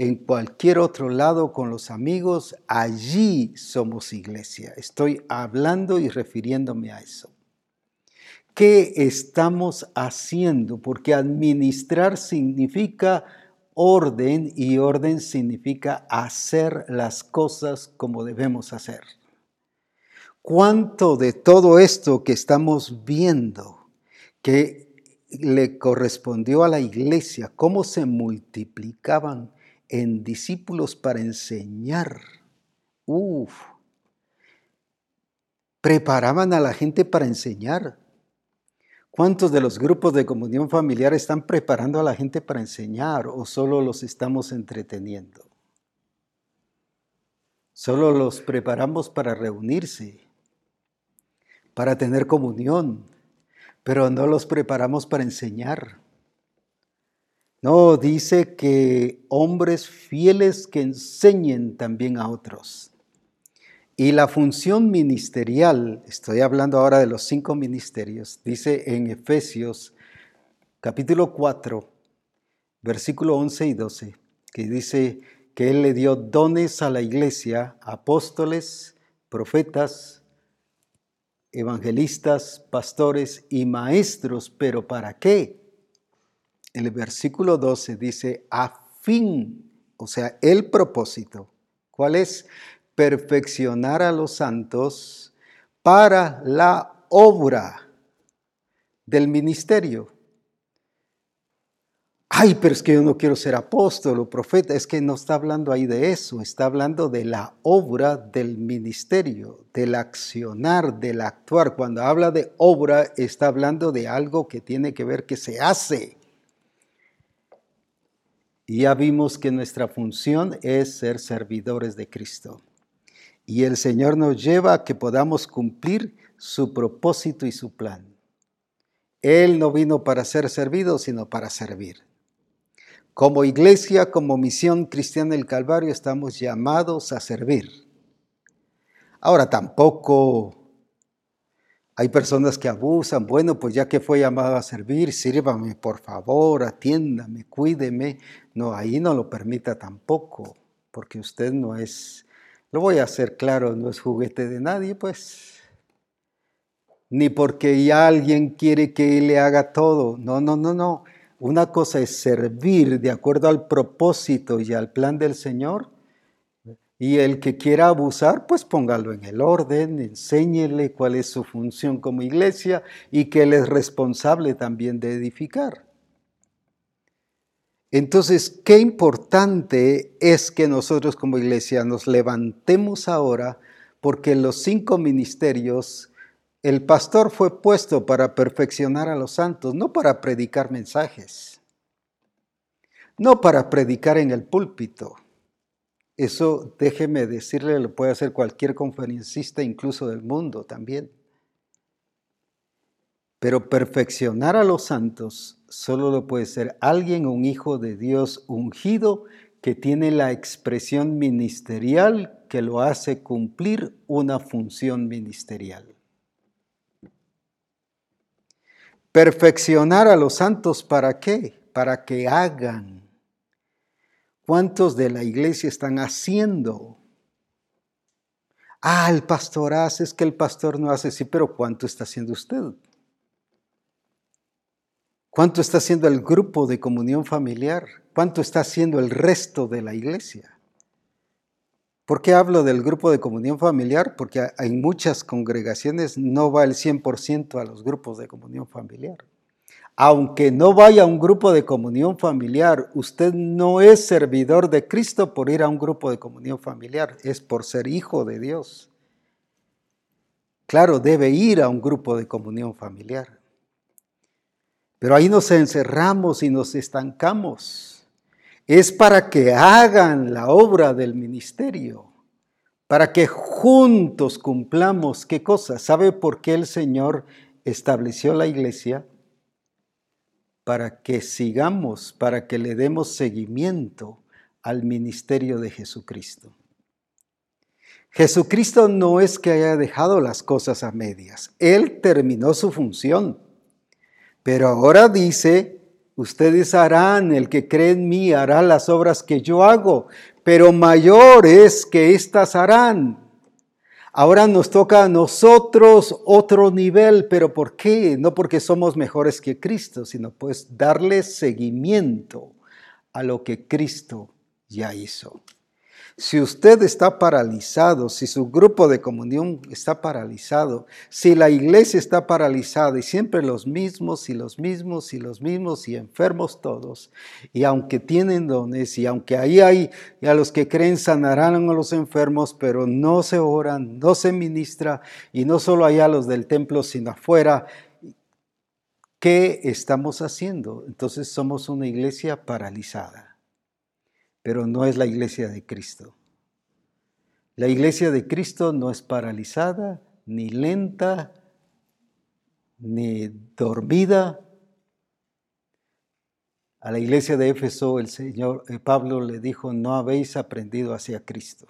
en cualquier otro lado con los amigos, allí somos iglesia. Estoy hablando y refiriéndome a eso. ¿Qué estamos haciendo? Porque administrar significa orden y orden significa hacer las cosas como debemos hacer. ¿Cuánto de todo esto que estamos viendo que le correspondió a la iglesia, cómo se multiplicaban en discípulos para enseñar. Uf. Preparaban a la gente para enseñar. ¿Cuántos de los grupos de comunión familiar están preparando a la gente para enseñar o solo los estamos entreteniendo? Solo los preparamos para reunirse, para tener comunión, pero no los preparamos para enseñar. No, dice que hombres fieles que enseñen también a otros. Y la función ministerial, estoy hablando ahora de los cinco ministerios, dice en Efesios capítulo 4, versículo 11 y 12, que dice que Él le dio dones a la iglesia, apóstoles, profetas, evangelistas, pastores y maestros, pero ¿para qué? El versículo 12 dice, a fin, o sea, el propósito. ¿Cuál es? Perfeccionar a los santos para la obra del ministerio. Ay, pero es que yo no quiero ser apóstol o profeta. Es que no está hablando ahí de eso, está hablando de la obra del ministerio, del accionar, del actuar. Cuando habla de obra, está hablando de algo que tiene que ver que se hace. Y ya vimos que nuestra función es ser servidores de Cristo. Y el Señor nos lleva a que podamos cumplir su propósito y su plan. Él no vino para ser servido, sino para servir. Como iglesia, como misión cristiana del Calvario, estamos llamados a servir. Ahora tampoco hay personas que abusan, bueno, pues ya que fue llamado a servir, sírvame por favor, atiéndame, cuídeme. No, ahí no lo permita tampoco, porque usted no es, lo voy a hacer claro, no es juguete de nadie, pues. Ni porque ya alguien quiere que le haga todo. No, no, no, no. Una cosa es servir de acuerdo al propósito y al plan del Señor y el que quiera abusar, pues póngalo en el orden, enséñele cuál es su función como iglesia y que él es responsable también de edificar. Entonces, qué importante es que nosotros como iglesia nos levantemos ahora porque los cinco ministerios, el pastor fue puesto para perfeccionar a los santos, no para predicar mensajes, no para predicar en el púlpito eso, déjeme decirle, lo puede hacer cualquier conferencista, incluso del mundo también. Pero perfeccionar a los santos solo lo puede ser alguien, un hijo de Dios ungido, que tiene la expresión ministerial que lo hace cumplir una función ministerial. Perfeccionar a los santos para qué? Para que hagan ¿Cuántos de la iglesia están haciendo? Ah, el pastor hace, es que el pastor no hace, sí, pero ¿cuánto está haciendo usted? ¿Cuánto está haciendo el grupo de comunión familiar? ¿Cuánto está haciendo el resto de la iglesia? ¿Por qué hablo del grupo de comunión familiar? Porque hay muchas congregaciones no va el 100% a los grupos de comunión familiar aunque no vaya a un grupo de comunión familiar, usted no es servidor de Cristo por ir a un grupo de comunión familiar, es por ser hijo de Dios. Claro, debe ir a un grupo de comunión familiar. Pero ahí nos encerramos y nos estancamos. es para que hagan la obra del ministerio, para que juntos cumplamos qué cosa. ¿Sabe por qué el Señor estableció la iglesia? Para que sigamos, para que le demos seguimiento al ministerio de Jesucristo. Jesucristo no es que haya dejado las cosas a medias, Él terminó su función, pero ahora dice, ustedes harán, el que cree en mí hará las obras que yo hago, pero mayores que éstas harán. Ahora nos toca a nosotros otro nivel, pero ¿por qué? No porque somos mejores que Cristo, sino pues darle seguimiento a lo que Cristo ya hizo. Si usted está paralizado, si su grupo de comunión está paralizado, si la iglesia está paralizada y siempre los mismos y los mismos y los mismos y enfermos todos, y aunque tienen dones y aunque ahí hay a los que creen sanarán a los enfermos, pero no se oran, no se ministra y no solo allá los del templo, sino afuera, ¿qué estamos haciendo? Entonces somos una iglesia paralizada pero no es la iglesia de Cristo. La iglesia de Cristo no es paralizada, ni lenta, ni dormida. A la iglesia de Éfeso el Señor eh, Pablo le dijo, no habéis aprendido hacia Cristo.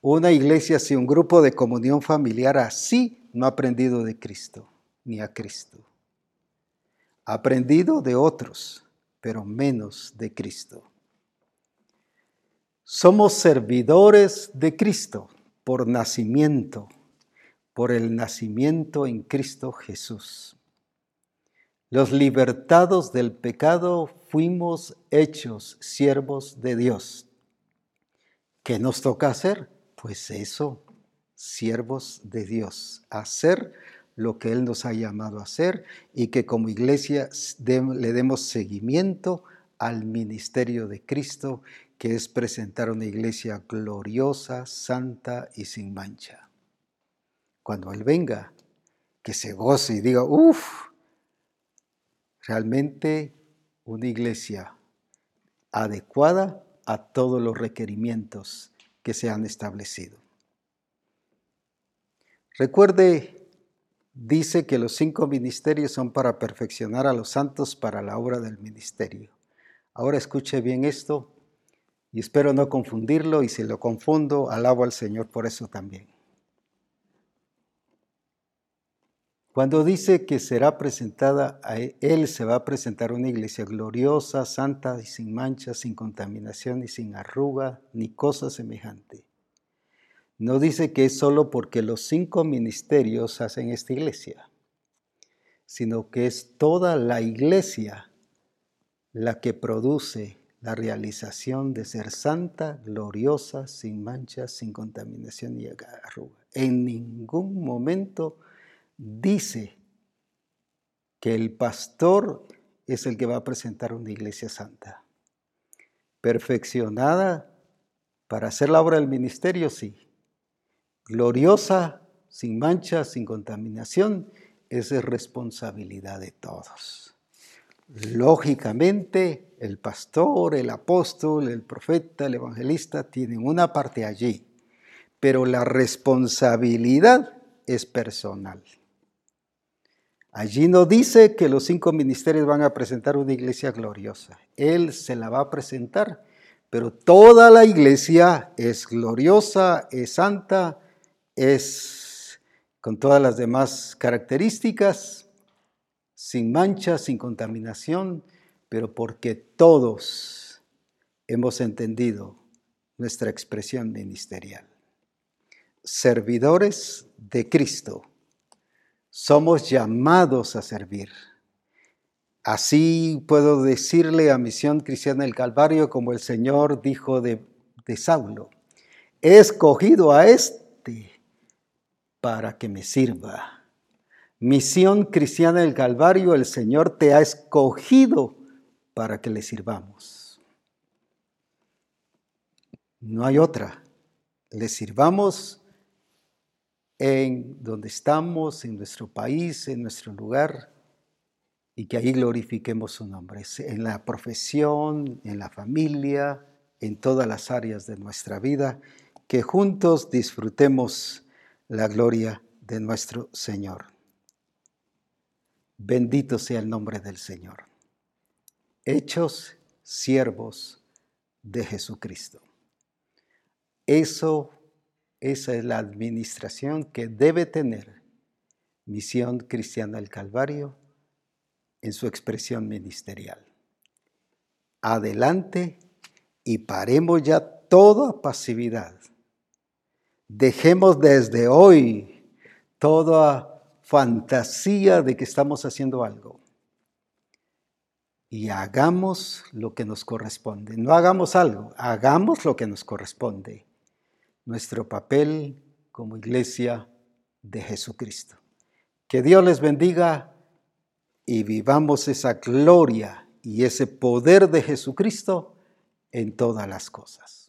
Una iglesia, si un grupo de comunión familiar así, no ha aprendido de Cristo, ni a Cristo. Ha aprendido de otros, pero menos de Cristo. Somos servidores de Cristo por nacimiento, por el nacimiento en Cristo Jesús. Los libertados del pecado fuimos hechos siervos de Dios. ¿Qué nos toca hacer? Pues eso, siervos de Dios, hacer lo que Él nos ha llamado a hacer y que como iglesia le demos seguimiento al ministerio de Cristo que es presentar una iglesia gloriosa, santa y sin mancha. Cuando Él venga, que se goce y diga, uff, realmente una iglesia adecuada a todos los requerimientos que se han establecido. Recuerde, dice que los cinco ministerios son para perfeccionar a los santos para la obra del ministerio. Ahora escuche bien esto y espero no confundirlo y si lo confundo, alabo al Señor por eso también. Cuando dice que será presentada a Él, se va a presentar una iglesia gloriosa, santa y sin mancha, sin contaminación y sin arruga, ni cosa semejante. No dice que es solo porque los cinco ministerios hacen esta iglesia, sino que es toda la iglesia la que produce la realización de ser santa, gloriosa, sin manchas, sin contaminación y arruga. En ningún momento dice que el pastor es el que va a presentar una iglesia santa. Perfeccionada para hacer la obra del ministerio, sí. Gloriosa, sin manchas, sin contaminación, esa es responsabilidad de todos. Lógicamente, el pastor, el apóstol, el profeta, el evangelista tienen una parte allí, pero la responsabilidad es personal. Allí no dice que los cinco ministerios van a presentar una iglesia gloriosa. Él se la va a presentar, pero toda la iglesia es gloriosa, es santa, es con todas las demás características, sin mancha, sin contaminación, pero porque todos hemos entendido nuestra expresión ministerial. Servidores de Cristo. Somos llamados a servir. Así puedo decirle a Misión Cristiana del Calvario como el Señor dijo de, de Saulo. He escogido a este para que me sirva Misión cristiana del Calvario, el Señor te ha escogido para que le sirvamos. No hay otra. Le sirvamos en donde estamos, en nuestro país, en nuestro lugar, y que ahí glorifiquemos su nombre, en la profesión, en la familia, en todas las áreas de nuestra vida, que juntos disfrutemos la gloria de nuestro Señor. Bendito sea el nombre del Señor. Hechos siervos de Jesucristo. Eso, esa es la administración que debe tener Misión Cristiana del Calvario en su expresión ministerial. Adelante y paremos ya toda pasividad. Dejemos desde hoy toda fantasía de que estamos haciendo algo. Y hagamos lo que nos corresponde. No hagamos algo, hagamos lo que nos corresponde. Nuestro papel como iglesia de Jesucristo. Que Dios les bendiga y vivamos esa gloria y ese poder de Jesucristo en todas las cosas.